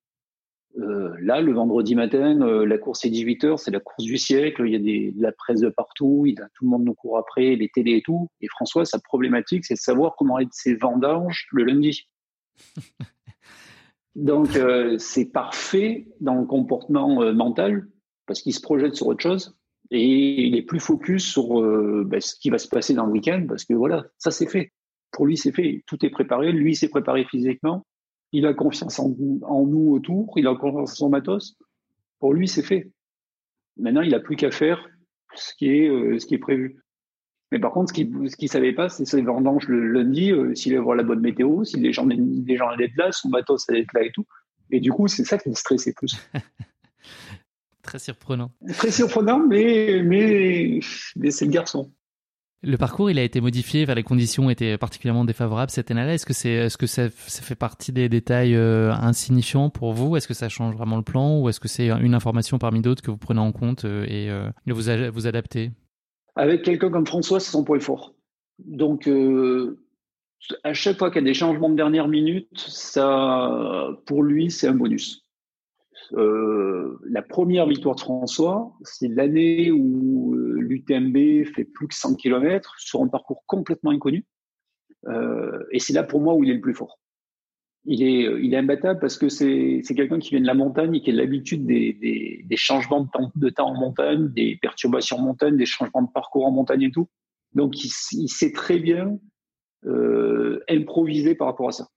euh, là, le vendredi matin, euh, la course est 18h, c'est la course du siècle, il y a des, de la presse de partout, il a, tout le monde nous court après, les télés et tout. Et François, sa problématique, c'est de savoir comment être ses vendanges le lundi. (laughs) Donc, euh, c'est parfait dans le comportement mental, parce qu'il se projette sur autre chose, et il est plus focus sur ben, ce qui va se passer dans le week-end, parce que voilà, ça c'est fait. Pour lui, c'est fait, tout est préparé, lui s'est préparé physiquement, il a confiance en, nous autour, il a confiance en son matos. Pour lui, c'est fait. Maintenant, il n'a plus qu'à faire ce qui est, euh, ce qui est prévu. Mais par contre, ce qu'il ne savait pas, c'est ses vendanges le lundi, euh, s'il allait voir la bonne météo, si les gens, les gens allaient être là, son matos allait être là et tout. Et du coup, c'est ça qui me stressait plus. (laughs) Très surprenant. Très surprenant, mais, mais c'est le garçon. Le parcours, il a été modifié, les conditions étaient particulièrement défavorables cette année-là. Est-ce que c'est, est-ce que ça, fait partie des détails euh, insignifiants pour vous? Est-ce que ça change vraiment le plan? Ou est-ce que c'est une information parmi d'autres que vous prenez en compte euh, et euh, vous vous adaptez? Avec quelqu'un comme François, c'est son point fort. Donc, à chaque fois qu'il y a des changements de dernière minute, ça, pour lui, c'est un bonus. Euh, la première victoire de François, c'est l'année où euh, l'UTMB fait plus que 100 km sur un parcours complètement inconnu. Euh, et c'est là pour moi où il est le plus fort. Il est, imbattable parce que c'est, quelqu'un qui vient de la montagne et qui a l'habitude des, changements de temps, en montagne, des perturbations en montagne, des changements de parcours en montagne et tout. Donc il, sait très bien improviser par rapport à ça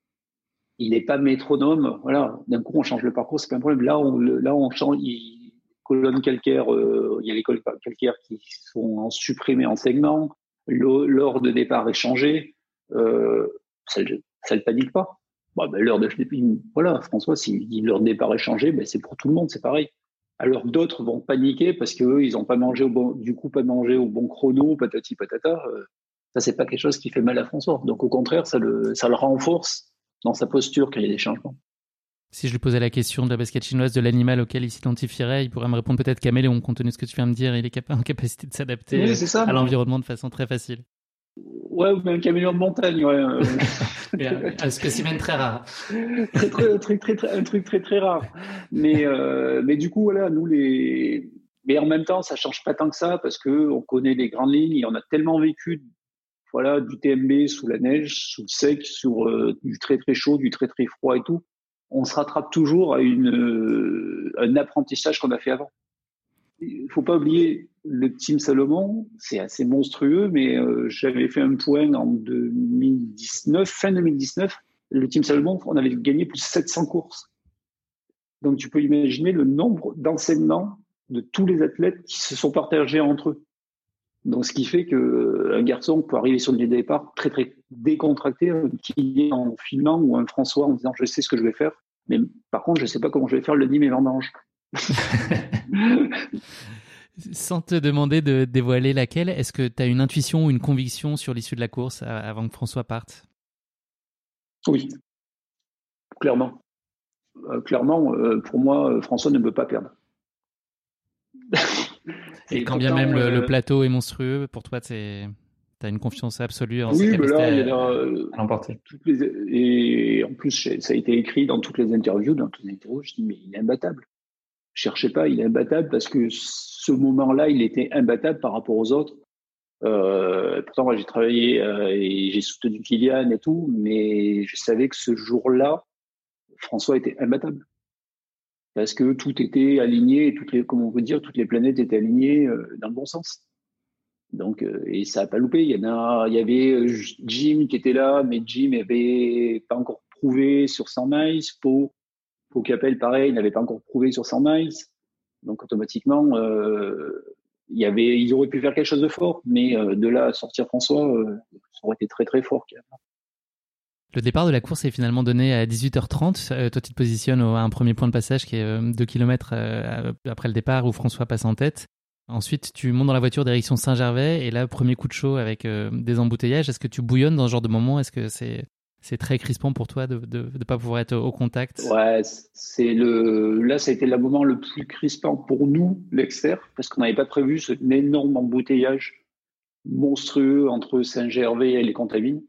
il n'est pas métronome. Voilà, d'un coup on change le parcours, c'est pas un problème. Là, on, là on change. Il, colonne calcaire, euh, il y a les colonnes calcaires qui sont supprimées en segments. L'heure de départ est changée. Euh, ça, ça le panique pas. Bon, ben, l'heure de voilà, François, dit l'heure de départ est changée, ben, c'est pour tout le monde, c'est pareil. Alors d'autres vont paniquer parce que ils n'ont pas mangé au bon, du coup pas mangé au bon chrono, patati patata. Euh, ça c'est pas quelque chose qui fait mal à François. Donc au contraire, ça le, ça le renforce dans sa posture qu'il y a des changements. Si je lui posais la question de la basket chinoise de l'animal auquel il s'identifierait, il pourrait me répondre peut-être caméléon, compte tenu de ce que tu viens de me dire, il est en capacité de s'adapter à l'environnement de façon très facile. Ouais, ou un caméléon de montagne, ouais. (laughs) un spécimen très rare. très, très, très, très, un truc très, très rare. Mais, euh, mais du coup, voilà, nous, les. Mais en même temps, ça change pas tant que ça parce que on connaît les grandes lignes et on a tellement vécu voilà, du TMB sous la neige, sous le sec, sur euh, du très très chaud, du très très froid et tout, on se rattrape toujours à une, euh, un apprentissage qu'on a fait avant. Il faut pas oublier le Team Salomon, c'est assez monstrueux, mais euh, j'avais fait un point en 2019, fin 2019, le Team Salomon, on avait gagné plus de 700 courses. Donc tu peux imaginer le nombre d'enseignements de tous les athlètes qui se sont partagés entre eux. Donc, ce qui fait qu'un garçon peut arriver sur le départ très, très décontracté, qui est en filmant ou un François en disant je sais ce que je vais faire, mais par contre, je ne sais pas comment je vais faire le lundi mes vendanges. (laughs) Sans te demander de dévoiler laquelle, est-ce que tu as une intuition ou une conviction sur l'issue de la course avant que François parte? Oui, clairement. Euh, clairement, euh, pour moi, euh, François ne peut pas perdre. (laughs) Et, quand bien même le, plateau est monstrueux, pour toi, tu as une confiance absolue en oui, là, il y a, euh, à l'emporter. Et en plus, ça a été écrit dans toutes les interviews, dans toutes les interviews, je dis, mais il est imbattable. Cherchez pas, il est imbattable parce que ce moment-là, il était imbattable par rapport aux autres. Euh, pourtant, moi, j'ai travaillé euh, et j'ai soutenu Kylian et tout, mais je savais que ce jour-là, François était imbattable parce que tout était aligné, toutes les, comment on peut dire, toutes les planètes étaient alignées euh, dans le bon sens. Donc, euh, et ça n'a pas loupé. Il y en a, il y avait euh, Jim qui était là, mais Jim n'avait pas encore prouvé sur 100 miles. Pau, Pau Capel, pareil, n'avait pas encore prouvé sur 100 miles. Donc, automatiquement, il y avait, ils auraient pu faire quelque chose de fort, mais de là à sortir François, ça aurait été très très fort. Le départ de la course est finalement donné à 18h30. Euh, toi, tu te positionnes à un premier point de passage qui est 2 km après le départ où François passe en tête. Ensuite, tu montes dans la voiture direction Saint-Gervais et là, premier coup de chaud avec des embouteillages. Est-ce que tu bouillonnes dans ce genre de moment? Est-ce que c'est très crispant pour toi de ne pas pouvoir être au contact? Ouais, c'est le là ça a été le moment le plus crispant pour nous l'extérieur parce qu'on n'avait pas prévu ce énorme embouteillage monstrueux entre Saint-Gervais et les Contamines.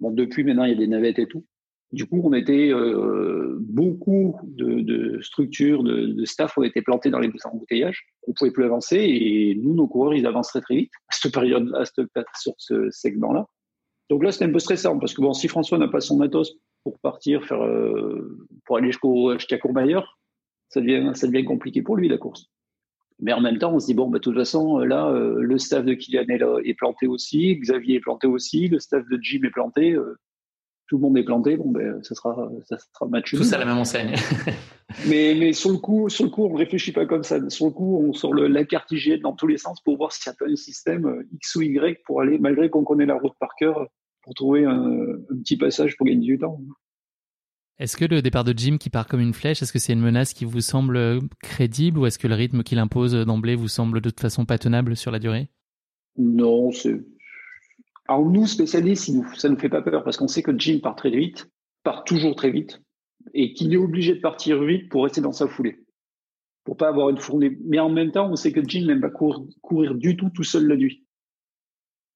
Bon, depuis maintenant il y a des navettes et tout. Du coup, on était euh, beaucoup de, structures, de, staff ont été plantés dans les embouteillages. On pouvait plus avancer et nous, nos coureurs, ils avancent très vite à cette période, à cette, sur ce segment-là. Donc là, c'était un peu stressant parce que bon, si François n'a pas son matos pour partir faire, euh, pour aller jusqu'à Courmayeur, ça devient, ça devient compliqué pour lui la course. Mais en même temps, on se dit bon, bah, de toute façon, là, euh, le staff de Kylian est, là, est, planté aussi, Xavier est planté aussi, le staff de Jim est planté, euh, tout le monde est planté. Bon, ben, ça sera, ça sera match. Tout ça la même enseigne. (laughs) mais, mais sur le coup, sur le coup, on réfléchit pas comme ça. Sur le coup, on sort le, la carte hygiène dans tous les sens pour voir s'il y a pas un système X ou Y pour aller, malgré qu'on connaît la route par cœur, pour trouver un, petit passage pour gagner du temps. Est-ce que le départ de Jim qui part comme une flèche, est-ce que c'est une menace qui vous semble crédible ou est-ce que le rythme qu'il impose d'emblée vous semble de toute façon pas tenable sur la durée? Non, c'est. Alors nous, spécialistes, ça ne nous fait pas peur parce qu'on sait que Jim part très vite, part toujours très vite et qu'il est obligé de partir vite pour rester dans sa foulée, pour pas avoir une fournée. Mais en même temps, on sait que Jim n'aime pas courir du tout tout seul la nuit.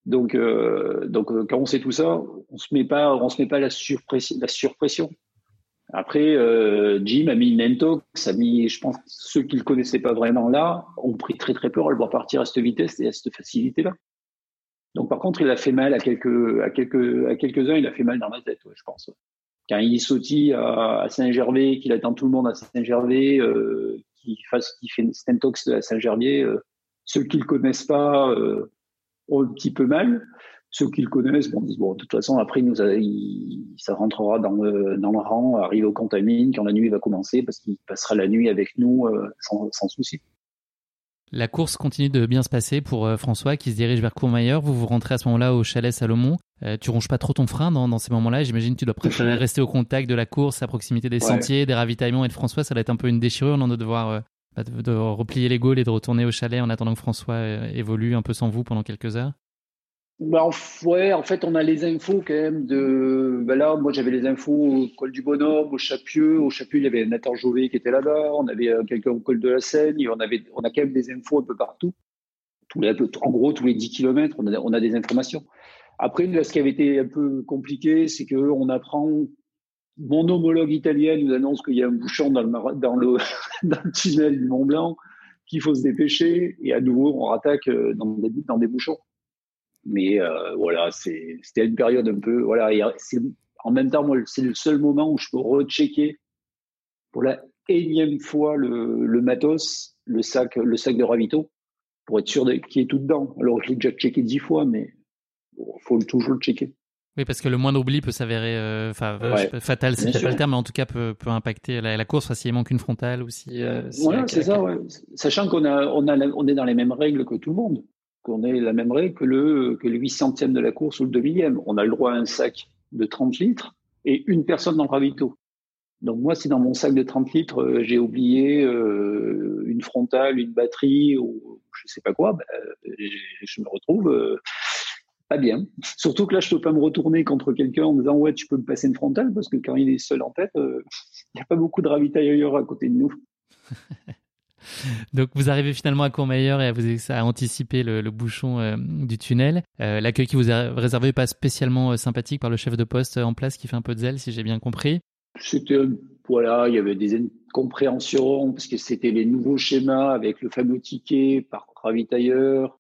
Donc, euh, euh, quand on sait tout ça, on se met pas, on se met pas. La surpression. Après, euh, Jim a mis une intox, a mis, je pense, ceux qui le connaissaient pas vraiment là, ont pris très très peur à le voir partir à cette vitesse et à cette facilité-là. Donc par contre, il a fait mal à quelques, à quelques, à quelques-uns, il a fait mal dans ma tête, je pense. Quand il sautille à, Saint-Gervais, qu'il attend tout le monde à Saint-Gervais, euh, qu'il fasse, qu'il fait une intox à Saint-Gervais, euh, ceux qui le connaissent pas, euh, un petit peu mal. Ceux qui le connaissent bon, disent bon, de toute façon, après, nous, ça rentrera dans le, dans le rang, arrive au contamine, quand la nuit va commencer, parce qu'il passera la nuit avec nous euh, sans, sans souci. La course continue de bien se passer pour euh, François qui se dirige vers Courmayeur. Vous vous rentrez à ce moment-là au chalet Salomon. Euh, tu ronges pas trop ton frein dans, dans ces moments-là. J'imagine que tu dois préférer rester au contact de la course, à proximité des sentiers, des ravitaillements et de François. Ça va être un peu une déchirure non, de devoir bah, de, replier les Gaules et de retourner au chalet en attendant que François évolue un peu sans vous pendant quelques heures bah, ouais, en fait, on a les infos quand même de. Bah là, moi, j'avais les infos au col du Bonhomme, au Chapieux. Au Chapieux, il y avait Nathan Jovet qui était là-bas. On avait euh, quelqu'un au col de la Seine. on, avait, on a quand même des infos un peu partout. En gros, tous les 10 km, on a, on a des informations. Après, là, ce qui avait été un peu compliqué, c'est qu'on apprend mon homologue italien nous annonce qu'il y a un bouchon dans le, dans le, (laughs) dans le tunnel du Mont Blanc, qu'il faut se dépêcher, et à nouveau, on rattaque euh, dans des, dans des bouchons. Mais euh, voilà, c'était une période un peu. Voilà, en même temps, moi, c'est le seul moment où je peux rechecker pour la énième fois le, le matos, le sac, le sac de ravito, pour être sûr qu'il est tout dedans. Alors, je l'ai déjà checké dix fois, mais il faut toujours le checker. Oui, parce que le moindre oubli peut s'avérer, euh, enfin, euh, fatal, c'est pas le terme, mais en tout cas peut, peut impacter la, course, s'il manque une frontale ou si. Euh, voilà, c'est ça, ouais. Sachant qu'on a, on a, on est dans les mêmes règles que tout le monde, qu'on est la même règle que le, que le 800e de la course ou le 2 e On a le droit à un sac de 30 litres et une personne dans le ravito. Donc moi, si dans mon sac de 30 litres, j'ai oublié une frontale, une batterie ou je sais pas quoi, ben, je me retrouve pas bien. Surtout que là, je peux pas me retourner contre quelqu'un en disant ouais, tu peux me passer une frontale parce que quand il est seul en tête, euh, il n'y a pas beaucoup de ravitailleurs à côté de nous. (laughs) (laughs) Donc vous arrivez finalement à Courmayeur et vous ça a anticipé le, bouchon euh, du tunnel. Euh, l'accueil qui vous est réservé n'est pas spécialement sympathique par le chef de poste en place qui fait un peu de zèle, si j'ai bien compris. C'était voilà, il y avait des incompréhensions parce que c'était les nouveaux schémas avec le fameux ticket par ravitailleur.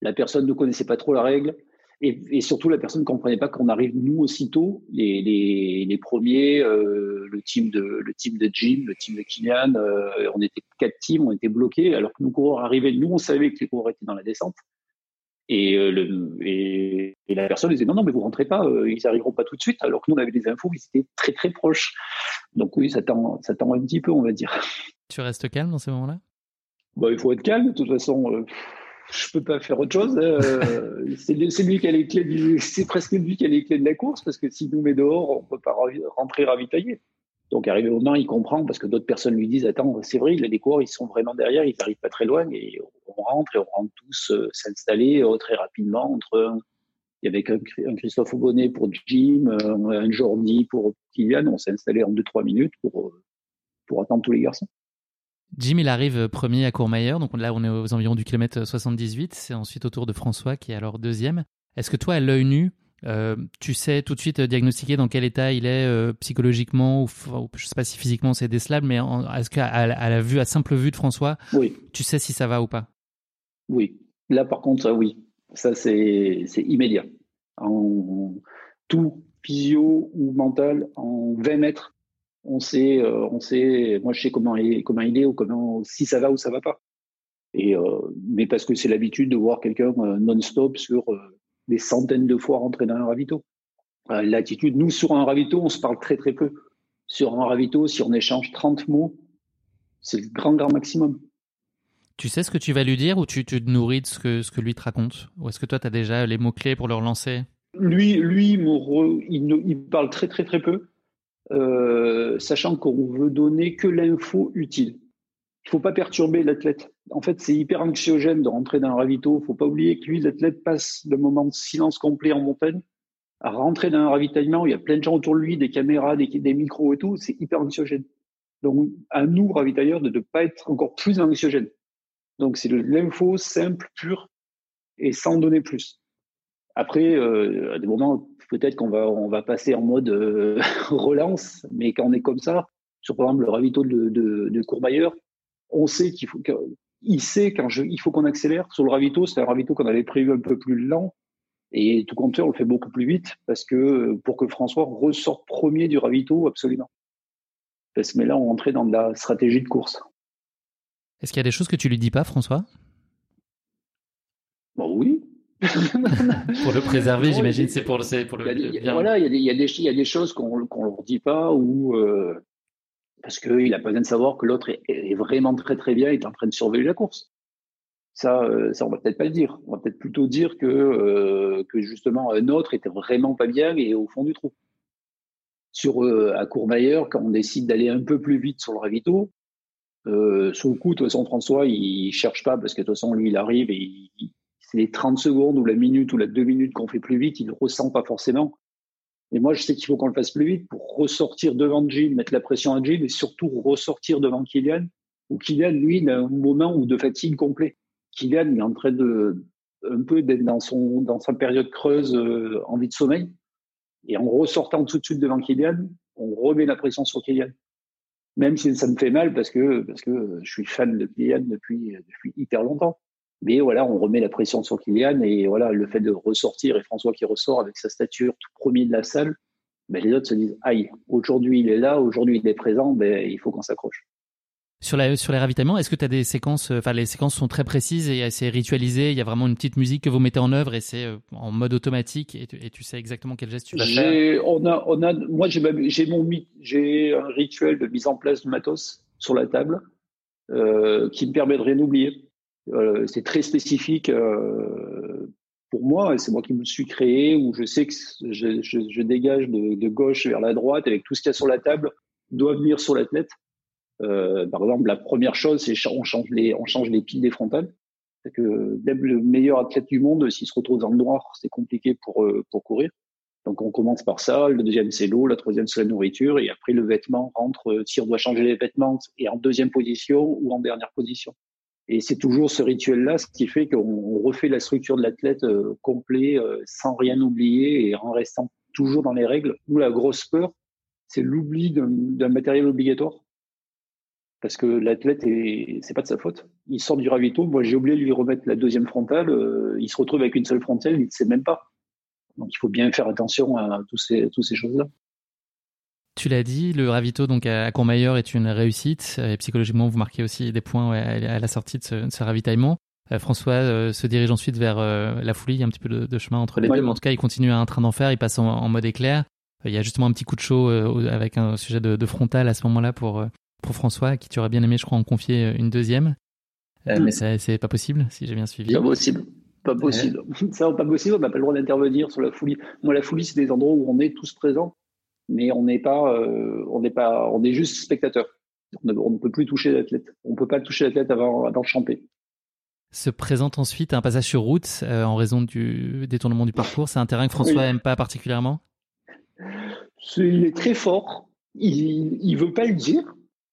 La personne ne connaissait pas trop la règle. Et, et, surtout, la personne ne comprenait pas qu'on arrive nous aussitôt, les, les, les premiers, euh, le team de le team de Jim, le team de Kylian, euh, on était quatre teams, on était bloqués, alors que nos coureurs arrivaient, nous on savait que les coureurs étaient dans la descente. Et, euh, le, et, et, la personne disait non non mais vous rentrez pas, ils arriveront pas tout de suite, alors que nous on avait des infos, ils étaient très très proches. Donc oui, ça tend ça tend un petit peu, on va dire. Tu restes calme dans ces moments-là? Bah il faut être calme de toute façon. Je peux pas faire autre chose. Euh, c'est lui qui a les clés c'est presque lui qui a les clés de la course parce que s'il nous met dehors, on peut pas rentrer ravitailler. Donc arrivé au moment, il comprend parce que d'autres personnes lui disent attends, c'est vrai, les coureurs ils sont vraiment derrière, ils n'arrivent pas très loin et on rentre et on rentre tous euh, s'installer euh, très rapidement entre il y avait un, Christophe Aubonnet pour Jim, un Jordi pour Kylian, on s'est installé en 2-3 minutes pour pour attendre tous les garçons. Jim, il arrive premier à Courmayeur, donc là on est aux environs du kilomètre 78. C'est ensuite au tour de François qui est alors deuxième. Est-ce que toi, à l'œil nu, euh, tu sais tout de suite diagnostiquer dans quel état il est euh, psychologiquement ou, je sais pas si physiquement c'est décelable, mais est-ce qu'à la vue, à simple vue de François, oui. tu sais si ça va ou pas? Oui. Là par contre, oui. Ça c'est immédiat. En tout physio ou mental, en 20 mètres, on sait, euh, on sait, moi je sais comment il, comment il est ou comment, si ça va ou ça va pas. Et euh, mais parce que c'est l'habitude de voir quelqu'un euh, non-stop sur des centaines de fois rentrer dans un ravito. L'attitude, nous sur un ravito, on se parle très très peu. Sur un ravito, si on échange 30 mots, c'est le grand grand maximum. Tu sais ce que tu vas lui dire ou tu, tu te nourris de ce que, ce que lui te raconte? Ou est-ce que toi, tu as déjà les mots-clés pour le relancer? Lui, lui il, il, parle très très très peu. Euh, sachant qu'on veut donner que l'info utile. Il faut pas perturber l'athlète. En fait, c'est hyper anxiogène de rentrer dans un ravito. Il faut pas oublier que lui, l'athlète passe le moment de silence complet en montagne à rentrer dans un ravitaillement où il y a plein de gens autour de lui, des caméras, des, des micros et tout. C'est hyper anxiogène. Donc, à nous, ravitailleurs, de ne pas être encore plus anxiogène. Donc, c'est de l'info simple, pure et sans donner plus. Après, euh, à des moments, peut-être qu'on va, on va passer en mode euh, (laughs) relance, mais quand on est comme ça, sur par exemple le ravito de, de, de Courmayeur, on sait qu'il faut il sait quand je, il faut qu'on accélère. Sur le ravito, c'est un ravito qu'on avait prévu un peu plus lent. Et tout compteur, on le fait beaucoup plus vite parce que pour que François ressorte premier du ravito, absolument. Parce que mais là, on rentrait dans de la stratégie de course. Est-ce qu'il y a des choses que tu lui dis pas, François? Bon, oui, pour le préserver, j'imagine, c'est pour, le, pour le. voilà, il y, a des, il, y a des, il y a des choses qu'on ne leur dit pas ou euh, parce qu'il a pas besoin de savoir que l'autre est, vraiment très très bien et est en train de surveiller la course. Ça, euh, ça on va peut-être pas le dire. On va peut-être plutôt dire que euh, que justement un autre était vraiment pas bien et au fond du trou. Sur à Courmayeur, quand on décide d'aller un peu plus vite sur le ravito, euh, sur le coup, de toute façon, François, il cherche pas parce que de toute façon, lui, il arrive et il, les 30 secondes ou la minute ou la deux minutes qu'on fait plus vite, il ne ressent pas forcément. Et moi, je sais qu'il faut qu'on le fasse plus vite pour ressortir devant Jim, mettre la pression à Jim et surtout ressortir devant Kylian, où Kylian, lui, il a un moment de fatigue complet. Kylian est en train de, un peu d'être dans son, dans sa période creuse, euh, envie de sommeil. Et en ressortant tout de suite devant Kylian, on remet la pression sur Kylian. Même si ça me fait mal parce que, parce que je suis fan de Kylian depuis, depuis hyper longtemps. Mais voilà, on remet la pression sur Kylian et voilà, le fait de ressortir et François qui ressort avec sa stature tout premier de la salle, ben les autres se disent aïe, aujourd'hui il est là, aujourd'hui il est présent, ben il faut qu'on s'accroche. Sur, la, sur les ravitaillements, est-ce que tu as des séquences, euh, enfin les séquences sont très précises et assez ritualisées, il y a vraiment une petite musique que vous mettez en œuvre et c'est euh, en mode automatique et tu, sais exactement quel geste tu vas faire? On a, on a, Moi j'ai mon j'ai un rituel de mise en place de matos sur la table euh, qui me permet de rien oublier. C'est très spécifique euh, pour moi, c'est moi qui me suis créé, où je sais que je, je, je dégage de, de, gauche vers la droite, avec tout ce qu'il y a sur la table, doit venir sur l'athlète. Euh, par exemple, la première chose, c'est on change les, on change les piles des frontales. C'est que même le meilleur athlète du monde, s'il se retrouve dans le noir, c'est compliqué pour, euh, pour courir. Donc on commence par ça. Le deuxième c'est l'eau, la troisième c'est la nourriture, et après le vêtement rentre. Euh, si on doit changer les vêtements, et en deuxième position ou en dernière position. Et c'est toujours ce rituel-là, ce qui fait qu'on refait la structure de l'athlète euh, complet, euh, sans rien oublier et en restant toujours dans les règles. Nous, la grosse peur, c'est l'oubli d'un matériel obligatoire. Parce que l'athlète, c'est pas de sa faute. Il sort du ravito. Moi, j'ai oublié de lui remettre la deuxième frontale. Euh, il se retrouve avec une seule frontale. Il ne sait même pas. Donc, il faut bien faire attention à tous ces, toutes ces choses-là. Tu l'as dit, le ravito donc à Courmayeur est une réussite. Et psychologiquement, vous marquez aussi des points à la sortie de ce, ravitaillement. Euh, François euh, se dirige ensuite vers euh, la foulée. Il y a un petit peu de, chemin entre les deux, mais en tout cas, il continue à un train d'enfer. Il passe en, mode éclair. il y a justement un petit coup de chaud avec un sujet de, frontal à ce moment-là pour pour François, qui tu aurais bien aimé, je crois, en confier une deuxième. Mais c'est pas possible, si j'ai bien suivi. Pas possible. Pas possible. (laughs) Ça, pas possible. On n'a pas le droit d'intervenir sur la folie. Moi, la folie, c'est des endroits où on est tous présents, mais on n'est pas, euh, on n'est pas, on est juste spectateur. On ne, peut plus toucher l'athlète. On ne peut pas toucher l'athlète avant, avant de chanter. Se présente ensuite un passage sur route euh, en raison du détournement du parcours. C'est un terrain que François n'aime pas particulièrement? il est très fort. Il, il veut pas le dire.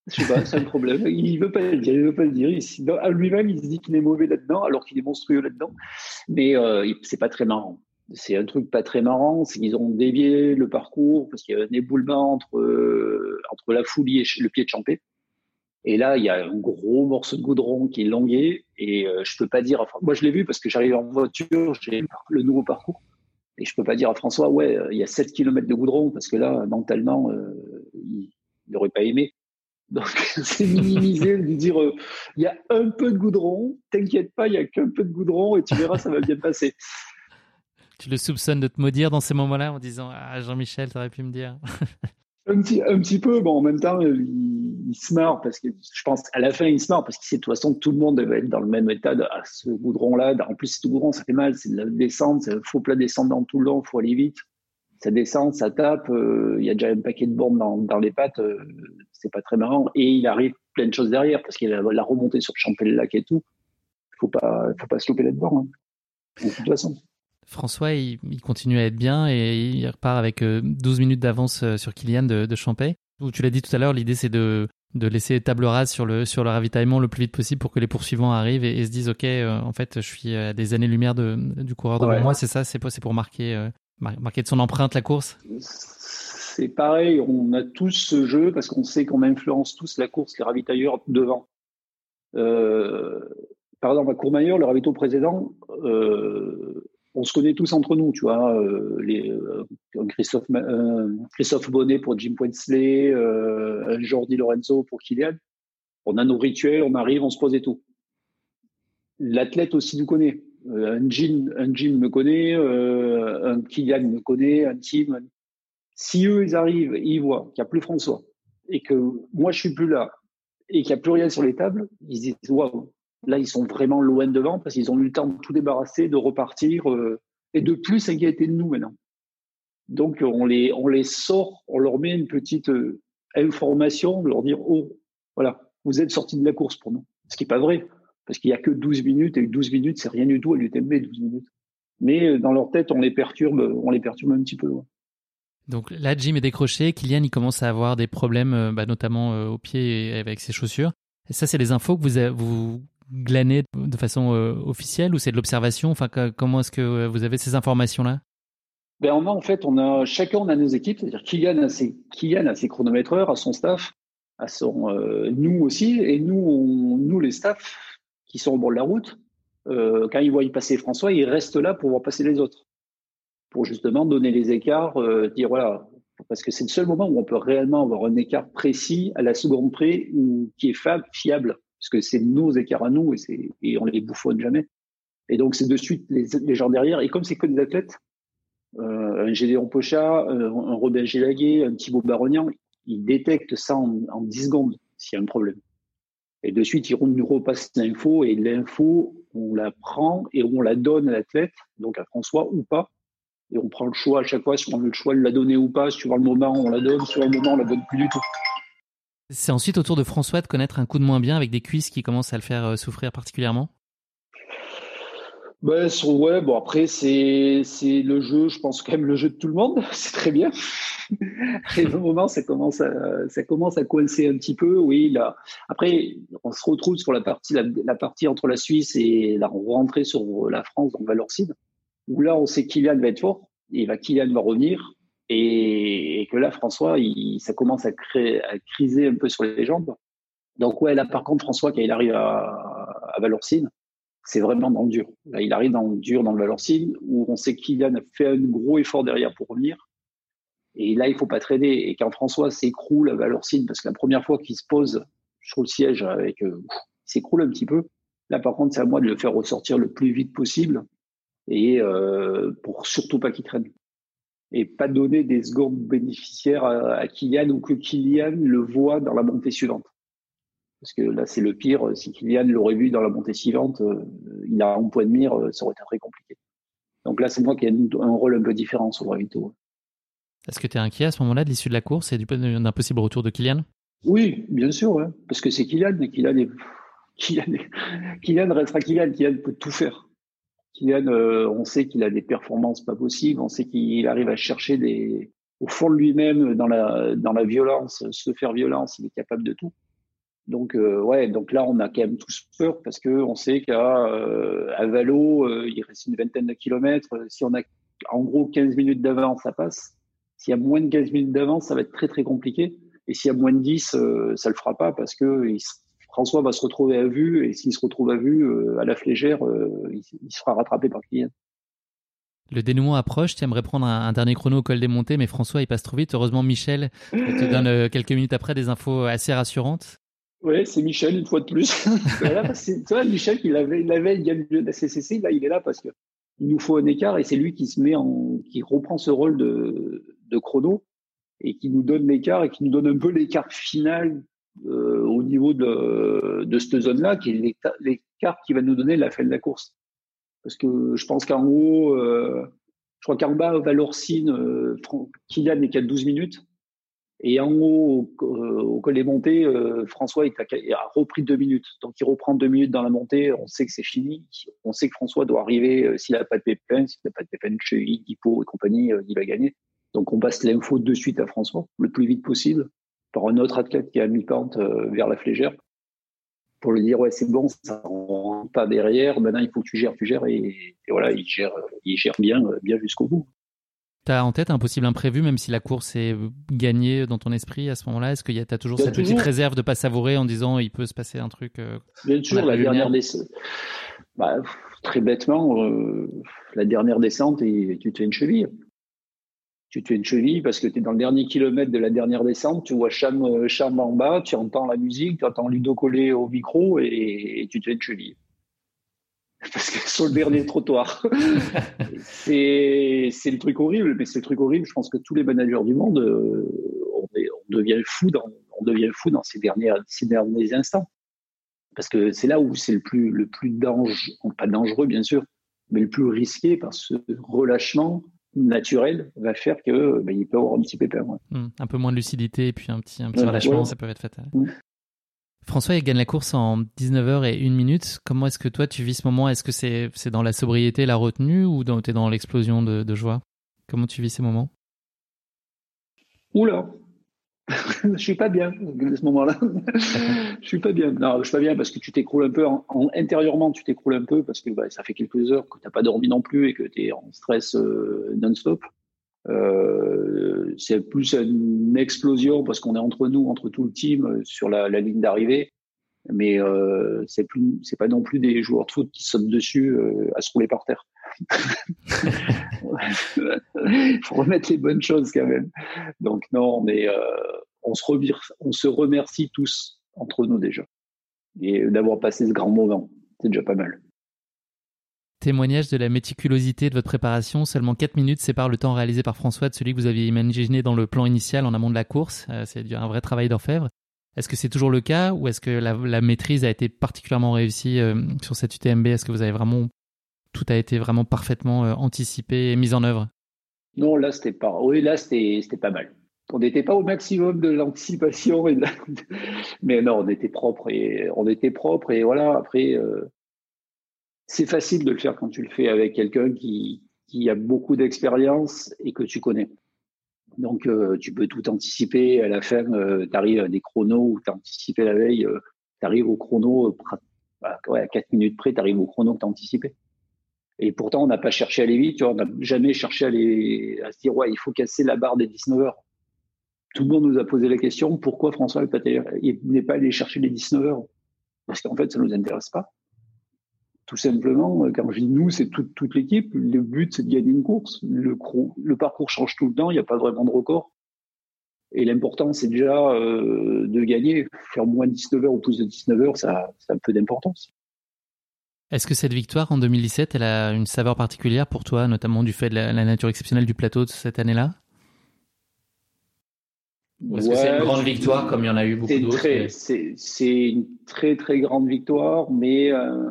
Je sais pas, c'est un problème. (laughs) Il veut pas le dire, il veut pas le dire. Il, à lui-même, il se dit qu'il est mauvais là-dedans, alors qu'il est monstrueux là-dedans. Mais euh, c'est pas très marrant. C'est un truc pas très marrant, c'est qu'ils ont dévié le parcours parce qu'il y a un éboulement entre euh, entre la foulie et le pied de Champé. Et là, il y a un gros morceau de goudron qui est longué et euh, je peux pas dire. Moi, je l'ai vu parce que j'arrive en voiture, j'ai le nouveau parcours. Et je peux pas dire à François, ouais, il y a 7 km de goudron parce que là, mentalement, euh, il n'aurait pas aimé. Donc, (laughs) c'est minimiser, de dire, euh, il y a un peu de goudron, t'inquiète pas, il y a qu'un peu de goudron et tu verras, ça va bien passer. Tu le soupçonnes de te maudire dans ces moments-là en disant, ah, Jean-Michel, t'aurais pu me dire. un petit, un petit peu, bon, en même temps, il, se marre parce que je pense à la fin, il se marre parce qu'il sait de toute façon tout le monde va être dans le même état de ah, ce goudron-là. En plus, ce goudron, ça fait mal, c'est de la descente, c'est un faux plat descendant tout le long, faut aller vite. Ça descend, ça tape, euh, il y a déjà un paquet de bombes dans, dans les pattes, euh, c'est pas très marrant. Et il arrive plein de choses derrière parce qu'il a la remontée sur Champel-Lac et tout. Faut pas, faut pas se louper là-dedans. Hein. De toute façon. François, il, continue à être bien et il repart avec 12 euh, minutes d'avance euh, sur Kylian de, de Champay. Tu l'as dit tout à l'heure, l'idée c'est de, de laisser table rase sur le, sur le ravitaillement le plus vite possible pour que les poursuivants arrivent et, se disent ok, euh, en fait, je suis à des années-lumière du coureur devant moi, c'est ça, c'est pour, pour marquer, marquer de son empreinte la course? C'est pareil, on a tous ce jeu parce qu'on sait qu'on influence tous la course, les ravitailleurs devant. par exemple, à Courmayeur, le ravito précédent, on se connaît tous entre nous, tu vois, euh, les, euh, Christophe, euh, Christophe Bonnet pour Jim Poinsley, Jordi Lorenzo pour Kylian. On a nos rituels, on arrive, on se pose et tout. L'athlète aussi nous connaît. un Jim, un Jim me connaît, un Kylian me connaît, un Tim. Si eux, ils arrivent et ils voient qu'il n'y a plus François et que moi, je suis plus là et qu'il n'y a plus rien sur les tables, ils se disent, waouh, Là, ils sont vraiment loin devant parce qu'ils ont eu le temps de tout débarrasser, de repartir euh, et de plus s'inquiéter de nous maintenant. Donc, on les, sort, on leur met une petite euh, information, leur dire Oh, voilà, vous êtes sortis de la course pour nous. Ce qui n'est pas vrai, parce qu'il n'y a que 12 minutes et 12 minutes, c'est rien du tout à l'UTMB, 12 minutes. Mais euh, dans leur tête, on les perturbe, on les perturbe un petit peu. Donc là, Jim est décroché. Kylian, il commence à avoir des problèmes, bah, notamment au pied et avec ses chaussures. Et ça, c'est les infos que vous glané de façon euh, officielle ou c'est de l'observation? Enfin, comment est-ce que euh, vous avez ces informations-là? Ben on en fait, on a chacun on a nos équipes, c'est-à-dire Kylian a ses Kylian a à son staff, à son euh, nous aussi, et nous on, nous les staffs qui sont au bord de la route, quand ils voient passer François, ils restent là pour voir passer les autres, pour justement donner les écarts, dire voilà, parce que c'est le seul moment où on peut réellement avoir un écart précis à la seconde près ou qui est fiable parce que c'est nos écarts à nous et, et on les bouffonne jamais. Et donc c'est de suite les, gens derrière. Et comme c'est que des athlètes, euh, un Gédéon Pocha, euh, un Robin Gélaguet, un Thibaut Barognan, ils détectent ça en, en 10 secondes s'il y a un problème. Et de suite, ils nous repassent l'info et l'info, on la prend et on la donne à l'athlète, donc à François ou pas. Et on prend le choix à chaque fois si on veut le choix de la donner ou pas. Sur le moment, on la donne. Sur le moment, on la donne plus du tout. C'est ensuite au tour de François de connaître un coup de moins bien avec des cuisses qui commencent à le faire euh, souffrir particulièrement? Ben, ouais, bon après c'est le jeu, je pense quand même le jeu de tout le monde, (laughs) c'est très bien. (laughs) Et au moment ça commence à coincer un petit peu, oui là. Après on se retrouve sur la partie entre la Suisse et la rentrée sur la France donc Valorcine où là on sait Kylian va être fort et va Kylian va revenir et, que là, François, il, ça commence à, créer, à criser un peu sur les jambes. Donc ouais, là par contre, François, quand il arrive à, à Valorcine, c'est vraiment dans le dur. Là, il arrive dans le dur, dans le Valorcine, où on sait qu'il a fait un gros effort derrière pour revenir. Et là, il faut pas traîner. Et quand François s'écroule à Valorcine, parce que la première fois qu'il se pose sur le siège avec, euh, s'écroule un petit peu. Là, par contre, c'est à moi de le faire ressortir le plus vite possible et euh, pour surtout pas qu'il traîne et pas donner des secondes bénéficiaires à, Kylian ou que Kylian le voit dans la montée suivante. Parce que là, c'est le pire. Si Kylian l'aurait vu dans la montée suivante, il a un point de mire, ça aurait été très compliqué. Donc là, c'est moi qui ai un rôle un peu différent sur le ravito. Est-ce que tu es inquiet à ce moment-là de l'issue de la course et d'un possible retour de Kylian? Oui, bien sûr, parce que c'est Kylian, mais Kylian, est... Kylian, Kylian restera Kylian, Kylian peut tout faire. Kylian, euh, on sait qu'il a des performances pas possibles, on sait qu'il arrive à chercher des, au fond de lui-même, dans la, violence, se faire violence, il est capable de tout. Donc euh, ouais, donc là on a quand même tous peur parce que on sait qu'à euh, à Valo, il reste une vingtaine de kilomètres. Si on a en gros 15 minutes d'avance, ça passe. S'il y a moins de 15 minutes d'avance, ça va être très très compliqué. Et s'il y a moins de 10, euh, ça le fera pas parce que François va se retrouver à vue et s'il se retrouve à vue euh, à la flégère, euh, il, il, sera rattrapé par Kylian. Le dénouement approche, tu aimerais prendre un, dernier chrono au col des montées, mais François il passe trop vite. Heureusement Michel te donne quelques minutes après des infos assez rassurantes. Oui, c'est Michel une fois de plus. (laughs) c'est toi Michel qui l'avait, il avait gagné la CCC, là il est là parce que il nous faut un écart et c'est lui qui se met en, qui reprend ce rôle de, de chrono et qui nous donne l'écart et qui nous donne un peu l'écart final euh, niveau de, de cette zone-là, qui est l'écart qui va nous donner la fin de la course. Parce que je pense qu'en haut, euh, je crois qu'en bas, Valorcine, euh, Kylian n'est qu'à 12 minutes. Et en haut, au, au col des montées, euh, François a, repris deux minutes. Donc il reprend deux minutes dans la montée. On sait que c'est fini. On sait que François doit arriver euh, s'il n'a pas de pépin, s'il n'a pas de pépin chez Hippo et compagnie, il va gagner. Donc on passe l'info de suite à François, le plus vite possible, par un autre athlète qui est à mi-pente euh, vers la flégère, pour lui dire ouais c'est bon, ça rentre pas derrière, maintenant il faut que tu gères, tu gères et, voilà il gère, il gère bien, bien jusqu'au bout. T'as en tête un possible imprévu, même si la course est gagnée dans ton esprit à ce moment-là? Est-ce qu'il y a as toujours cette petite réserve de pas savourer en disant il peut se passer un truc euh, Bien sûr, la dernière descente. Bah, très bêtement, euh, la dernière descente et tu te fais une cheville tu te fais une cheville parce que tu es dans le dernier kilomètre de la dernière descente, tu vois Cham, euh, Cham en bas, tu entends la musique, tu entends Ludo coller au micro et, tu te fais une cheville. (laughs) Parce que sur le dernier trottoir. (laughs) c'est, le truc horrible, mais c'est le truc horrible. Je pense que tous les managers du monde, euh, on, on, devient fou dans, on devient fou dans ces derniers, ces derniers instants. Parce que c'est là où c'est le plus, le plus dangereux, pas dangereux bien sûr, mais le plus risqué par ce relâchement naturel va faire que ben, il peut avoir un petit pépin. Hmm. un peu moins de lucidité et puis un petit, un petit relâchement, ça peut être fatal. François, il gagne la course en 19h et 1 minute. Comment est-ce que toi, tu vis ce moment? Est-ce que c'est c'est dans la sobriété, la retenue ou tu es dans l'explosion de, de joie? Comment tu vis ces moments? Oula (laughs) je suis pas bien à ce moment-là. (laughs) je suis pas bien. Non, je suis pas bien parce que tu t'écroules un peu en, intérieurement, tu t'écroules un peu parce que bah, ça fait quelques heures que tu n'as pas dormi non plus et que tu es en stress euh, non-stop. Euh, c'est plus une explosion parce qu'on est entre nous, entre tout le team euh, sur la, la ligne d'arrivée. Mais euh, c'est plus, c'est pas non plus des joueurs de foot qui sautent dessus euh, à se rouler par terre. Il (laughs) faut remettre les bonnes choses quand même. Donc non, mais euh, on, se on se remercie tous entre nous déjà. Et d'avoir passé ce grand moment, c'est déjà pas mal. Témoignage de la méticulosité de votre préparation. Seulement 4 minutes séparent le temps réalisé par François de celui que vous aviez imaginé dans le plan initial en amont de la course. Euh, c'est un vrai travail d'orfèvre. Est-ce que c'est toujours le cas ou est-ce que la, maîtrise a été particulièrement réussie euh, sur cette UTMB Est-ce que vous avez vraiment tout a été vraiment parfaitement euh, anticipé et mis en œuvre? Non, là c'était pas. Oui, là c'était c'était pas mal. On n'était pas au maximum de l'anticipation, mais non, on était propre et on était propre et voilà. Après, euh, c'est facile de le faire quand tu le fais avec quelqu'un qui qui a beaucoup d'expérience et que tu connais. Donc, euh, tu peux tout anticiper. À la fin, tu arrives à des chronos où tu as anticipé la veille, tu arrives au chrono, bah, à 4 minutes près, tu arrives au chrono que tu as anticipé. Et pourtant, on n'a pas cherché à aller vite, tu on n'a jamais cherché à, à se dire, ouais, il faut casser la barre des 19 heures. Tout le monde nous a posé la question, pourquoi François n'est pas allé chercher les 19 heures? Parce qu'en fait, ça nous intéresse pas. Tout simplement, quand je dis nous, c'est toute, toute l'équipe. Le but, c'est de gagner une course. Le, le parcours change tout le temps, il n'y a pas vraiment de record. Et l'important, c'est déjà euh, de gagner. Faire moins de 19 heures ou plus de 19 heures, ça, ça a peu d'importance. Est-ce que cette victoire en 2017, elle a une saveur particulière pour toi, notamment du fait de la, nature exceptionnelle du plateau de cette année-là? Est-ce que c'est une grande victoire comme il y en a eu beaucoup d'autres C'est une très très grande victoire, mais euh,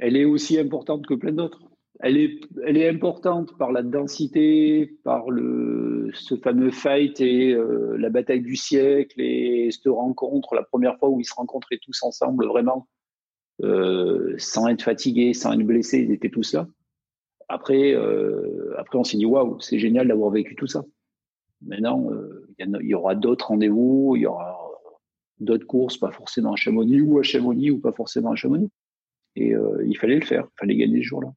elle est aussi importante que plein d'autres. Elle est, elle est importante par la densité, par le, ce fameux fight et euh, la bataille du siècle et cette rencontre, la première fois où ils se rencontraient tous ensemble vraiment, euh, sans être fatigués, sans être blessés, ils étaient tous là. Après, après on s'est dit waouh, c'est génial d'avoir vécu tout ça. Maintenant, il y, aura d'autres rendez-vous, il y aura d'autres courses, pas forcément à Chamonix ou à Chamonix ou pas forcément à Chamonix. Et euh, il fallait le faire, il fallait gagner ce jour-là.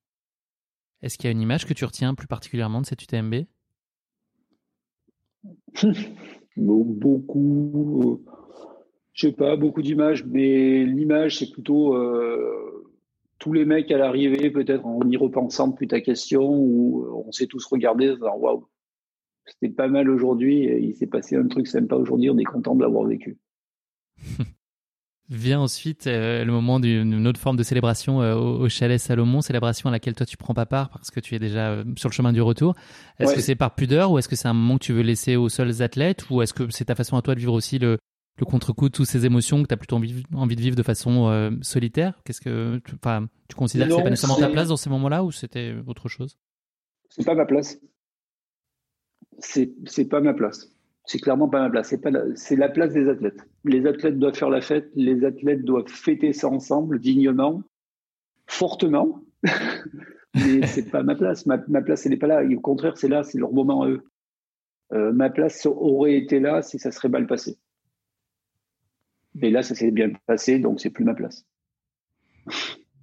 Est-ce qu'il y a une image que tu retiens plus particulièrement de cette UTMB (laughs) Beaucoup, je sais pas, beaucoup d'images, mais l'image c'est plutôt euh, tous les mecs à l'arrivée, peut-être en y repensant plus ta question, où on s'est tous regardés en disant waouh, c'était pas mal aujourd'hui. Il s'est passé un truc sympa aujourd'hui. On est content de l'avoir vécu. (laughs) Vient ensuite euh, le moment d'une autre forme de célébration euh, au, chalet Salomon, célébration à laquelle toi tu prends pas part parce que tu es déjà euh, sur le chemin du retour. Est-ce que c'est par pudeur ou est-ce que c'est un moment que tu veux laisser aux seuls athlètes ou est-ce que c'est ta façon à toi de vivre aussi le, le contre-coup de toutes ces émotions que tu as plutôt envie, envie, de vivre de façon solitaire? Qu'est-ce que tu, tu considères que c'est pas nécessairement ta place dans ces moments-là ou c'était autre chose? C'est pas ma place c'est pas ma place. C'est clairement pas ma place. C'est la place des athlètes. Les athlètes doivent faire la fête. Les athlètes doivent fêter ça ensemble, dignement, fortement. (laughs) Mais c'est pas ma place. Ma, place, elle n'est pas là. au contraire, c'est là, c'est leur moment à eux. Euh, ma place aurait été là si ça serait mal passé. Mais là, ça s'est bien passé, donc c'est plus ma place.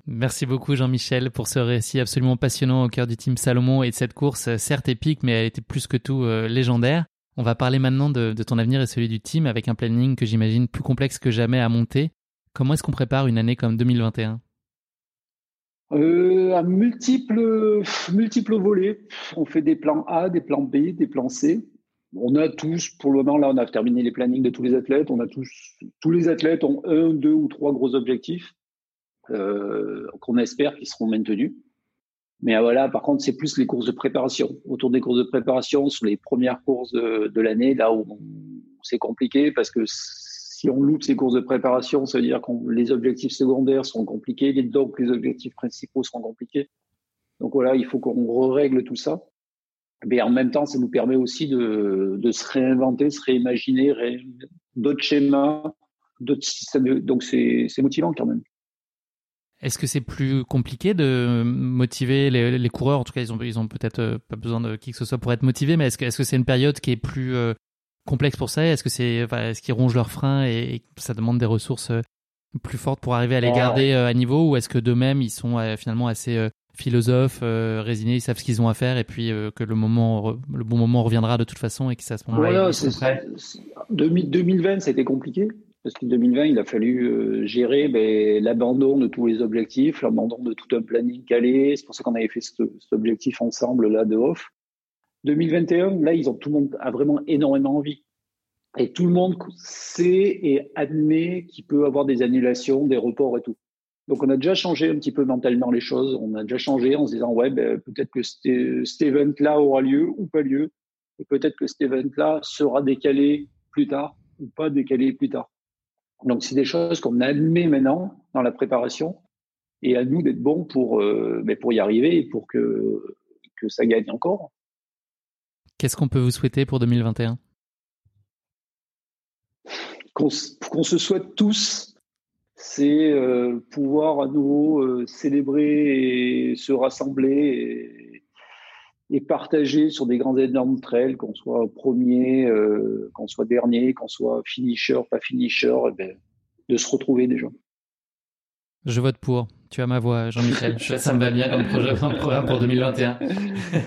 Merci beaucoup Jean-Michel pour ce récit absolument passionnant au cœur du team Salomon et de cette course, certes épique, mais elle était plus que tout euh, légendaire. On va parler maintenant de, ton avenir et celui du team avec un planning que j'imagine plus complexe que jamais à monter. Comment est-ce qu'on prépare une année comme 2021 euh, à multiples, volets. On fait des plans A, des plans B, des plans C. On a tous, pour le moment, là, on a terminé les plannings de tous les athlètes. On a tous, tous les athlètes ont un, deux ou trois gros objectifs. Euh, qu'on espère qu'ils seront maintenus. Mais euh, voilà, par contre, c'est plus les courses de préparation. Autour des courses de préparation, sur les premières courses de, de l'année, là où c'est compliqué parce que si on loupe ces courses de préparation, ça veut dire que les objectifs secondaires sont compliqués, donc les objectifs principaux seront compliqués. Donc voilà, il faut qu'on règle tout ça. Mais en même temps, ça nous permet aussi de, de se réinventer, se réimaginer d'autres schémas, d'autres systèmes. Donc c'est motivant quand même. Est-ce que c'est plus compliqué de motiver les, les, coureurs? En tout cas, ils ont, ils ont peut-être euh, pas besoin de qui que ce soit pour être motivés, mais est-ce que c'est -ce une période qui est plus euh, complexe pour ça? Est-ce que c'est est-ce qu'ils rongent leurs freins et, ça demande des ressources euh, plus fortes pour arriver à les garder à niveau? Ou est-ce que d'eux-mêmes, ils sont finalement assez philosophes, résignés, ils savent ce qu'ils ont à faire et puis que le moment, le bon moment reviendra de toute façon et que ça à ce moment-là. Voilà, 2020, c'était compliqué parce qu'en 2020, il a fallu euh, gérer ben, l'abandon de tous les objectifs, l'abandon de tout un planning calé. C'est pour ça qu'on avait fait cet, objectif ensemble là de off. 2021, là, ils ont tout le monde a vraiment énormément envie. Et tout le monde sait et admet qu'il peut avoir des annulations, des reports et tout. Donc on a déjà changé un petit peu mentalement les choses. On a déjà changé en se disant ouais, ben, peut-être que cet event-là aura lieu ou pas lieu, et peut-être que cet event-là sera décalé plus tard ou pas décalé plus tard. Donc, c'est des choses qu'on admet maintenant dans la préparation et à nous d'être bons pour, euh, ben, pour y arriver et pour que, que ça gagne encore. Qu'est-ce qu'on peut vous souhaiter pour 2021 Qu'on se souhaite tous, c'est euh, pouvoir à nouveau euh, célébrer et se rassembler et partager sur des grands énormes trails, qu'on soit premier, euh, qu'on soit dernier, qu'on soit finisher, pas finisher, eh ben, de se retrouver déjà. Je vote pour. Tu as ma voix, Jean-Michel. (laughs) Ça me va bien comme projet, programme pour 2021.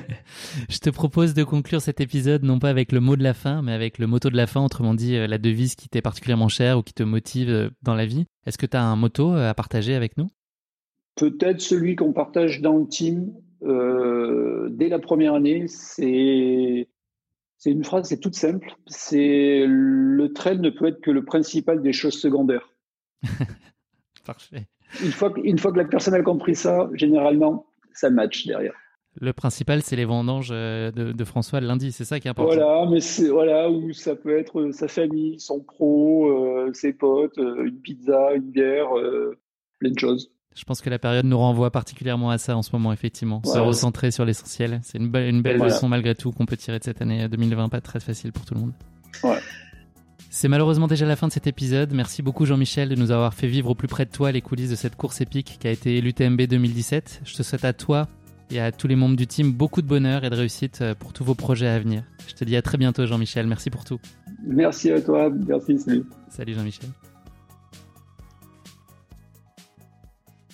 (laughs) Je te propose de conclure cet épisode non pas avec le mot de la fin, mais avec le motto de la fin, autrement dit euh, la devise qui t'est particulièrement chère ou qui te motive euh, dans la vie. Est-ce que tu as un motto à partager avec nous? Peut-être celui qu'on partage dans le team, euh, dès la première année, c'est c'est une phrase, c'est toute simple. C'est le trail ne peut être que le principal des choses secondaires. (laughs) Parfait. Une fois, une fois que la personne a compris ça, généralement, ça match derrière. Le principal, c'est les vendanges euh, de, François le lundi, c'est ça qui est important. Voilà, mais c'est voilà où ça peut être sa famille, son pro, ses potes, une pizza, une bière, plein de choses. Je pense que la période nous renvoie particulièrement à ça en ce moment, effectivement. Se recentrer sur l'essentiel. C'est une, une, belle leçon malgré tout qu'on peut tirer de cette année 2020, pas très facile pour tout le monde. Ouais. C'est malheureusement déjà la fin de cet épisode. Merci beaucoup Jean-Michel de nous avoir fait vivre au plus près de toi les coulisses de cette course épique qui a été l'UTMB 2017. Je te souhaite à toi et à tous les membres du team beaucoup de bonheur et de réussite euh, pour tous vos projets à venir. Je te dis à très bientôt Jean-Michel. Merci pour tout. Merci à toi. Merci. Salut. Salut Jean-Michel.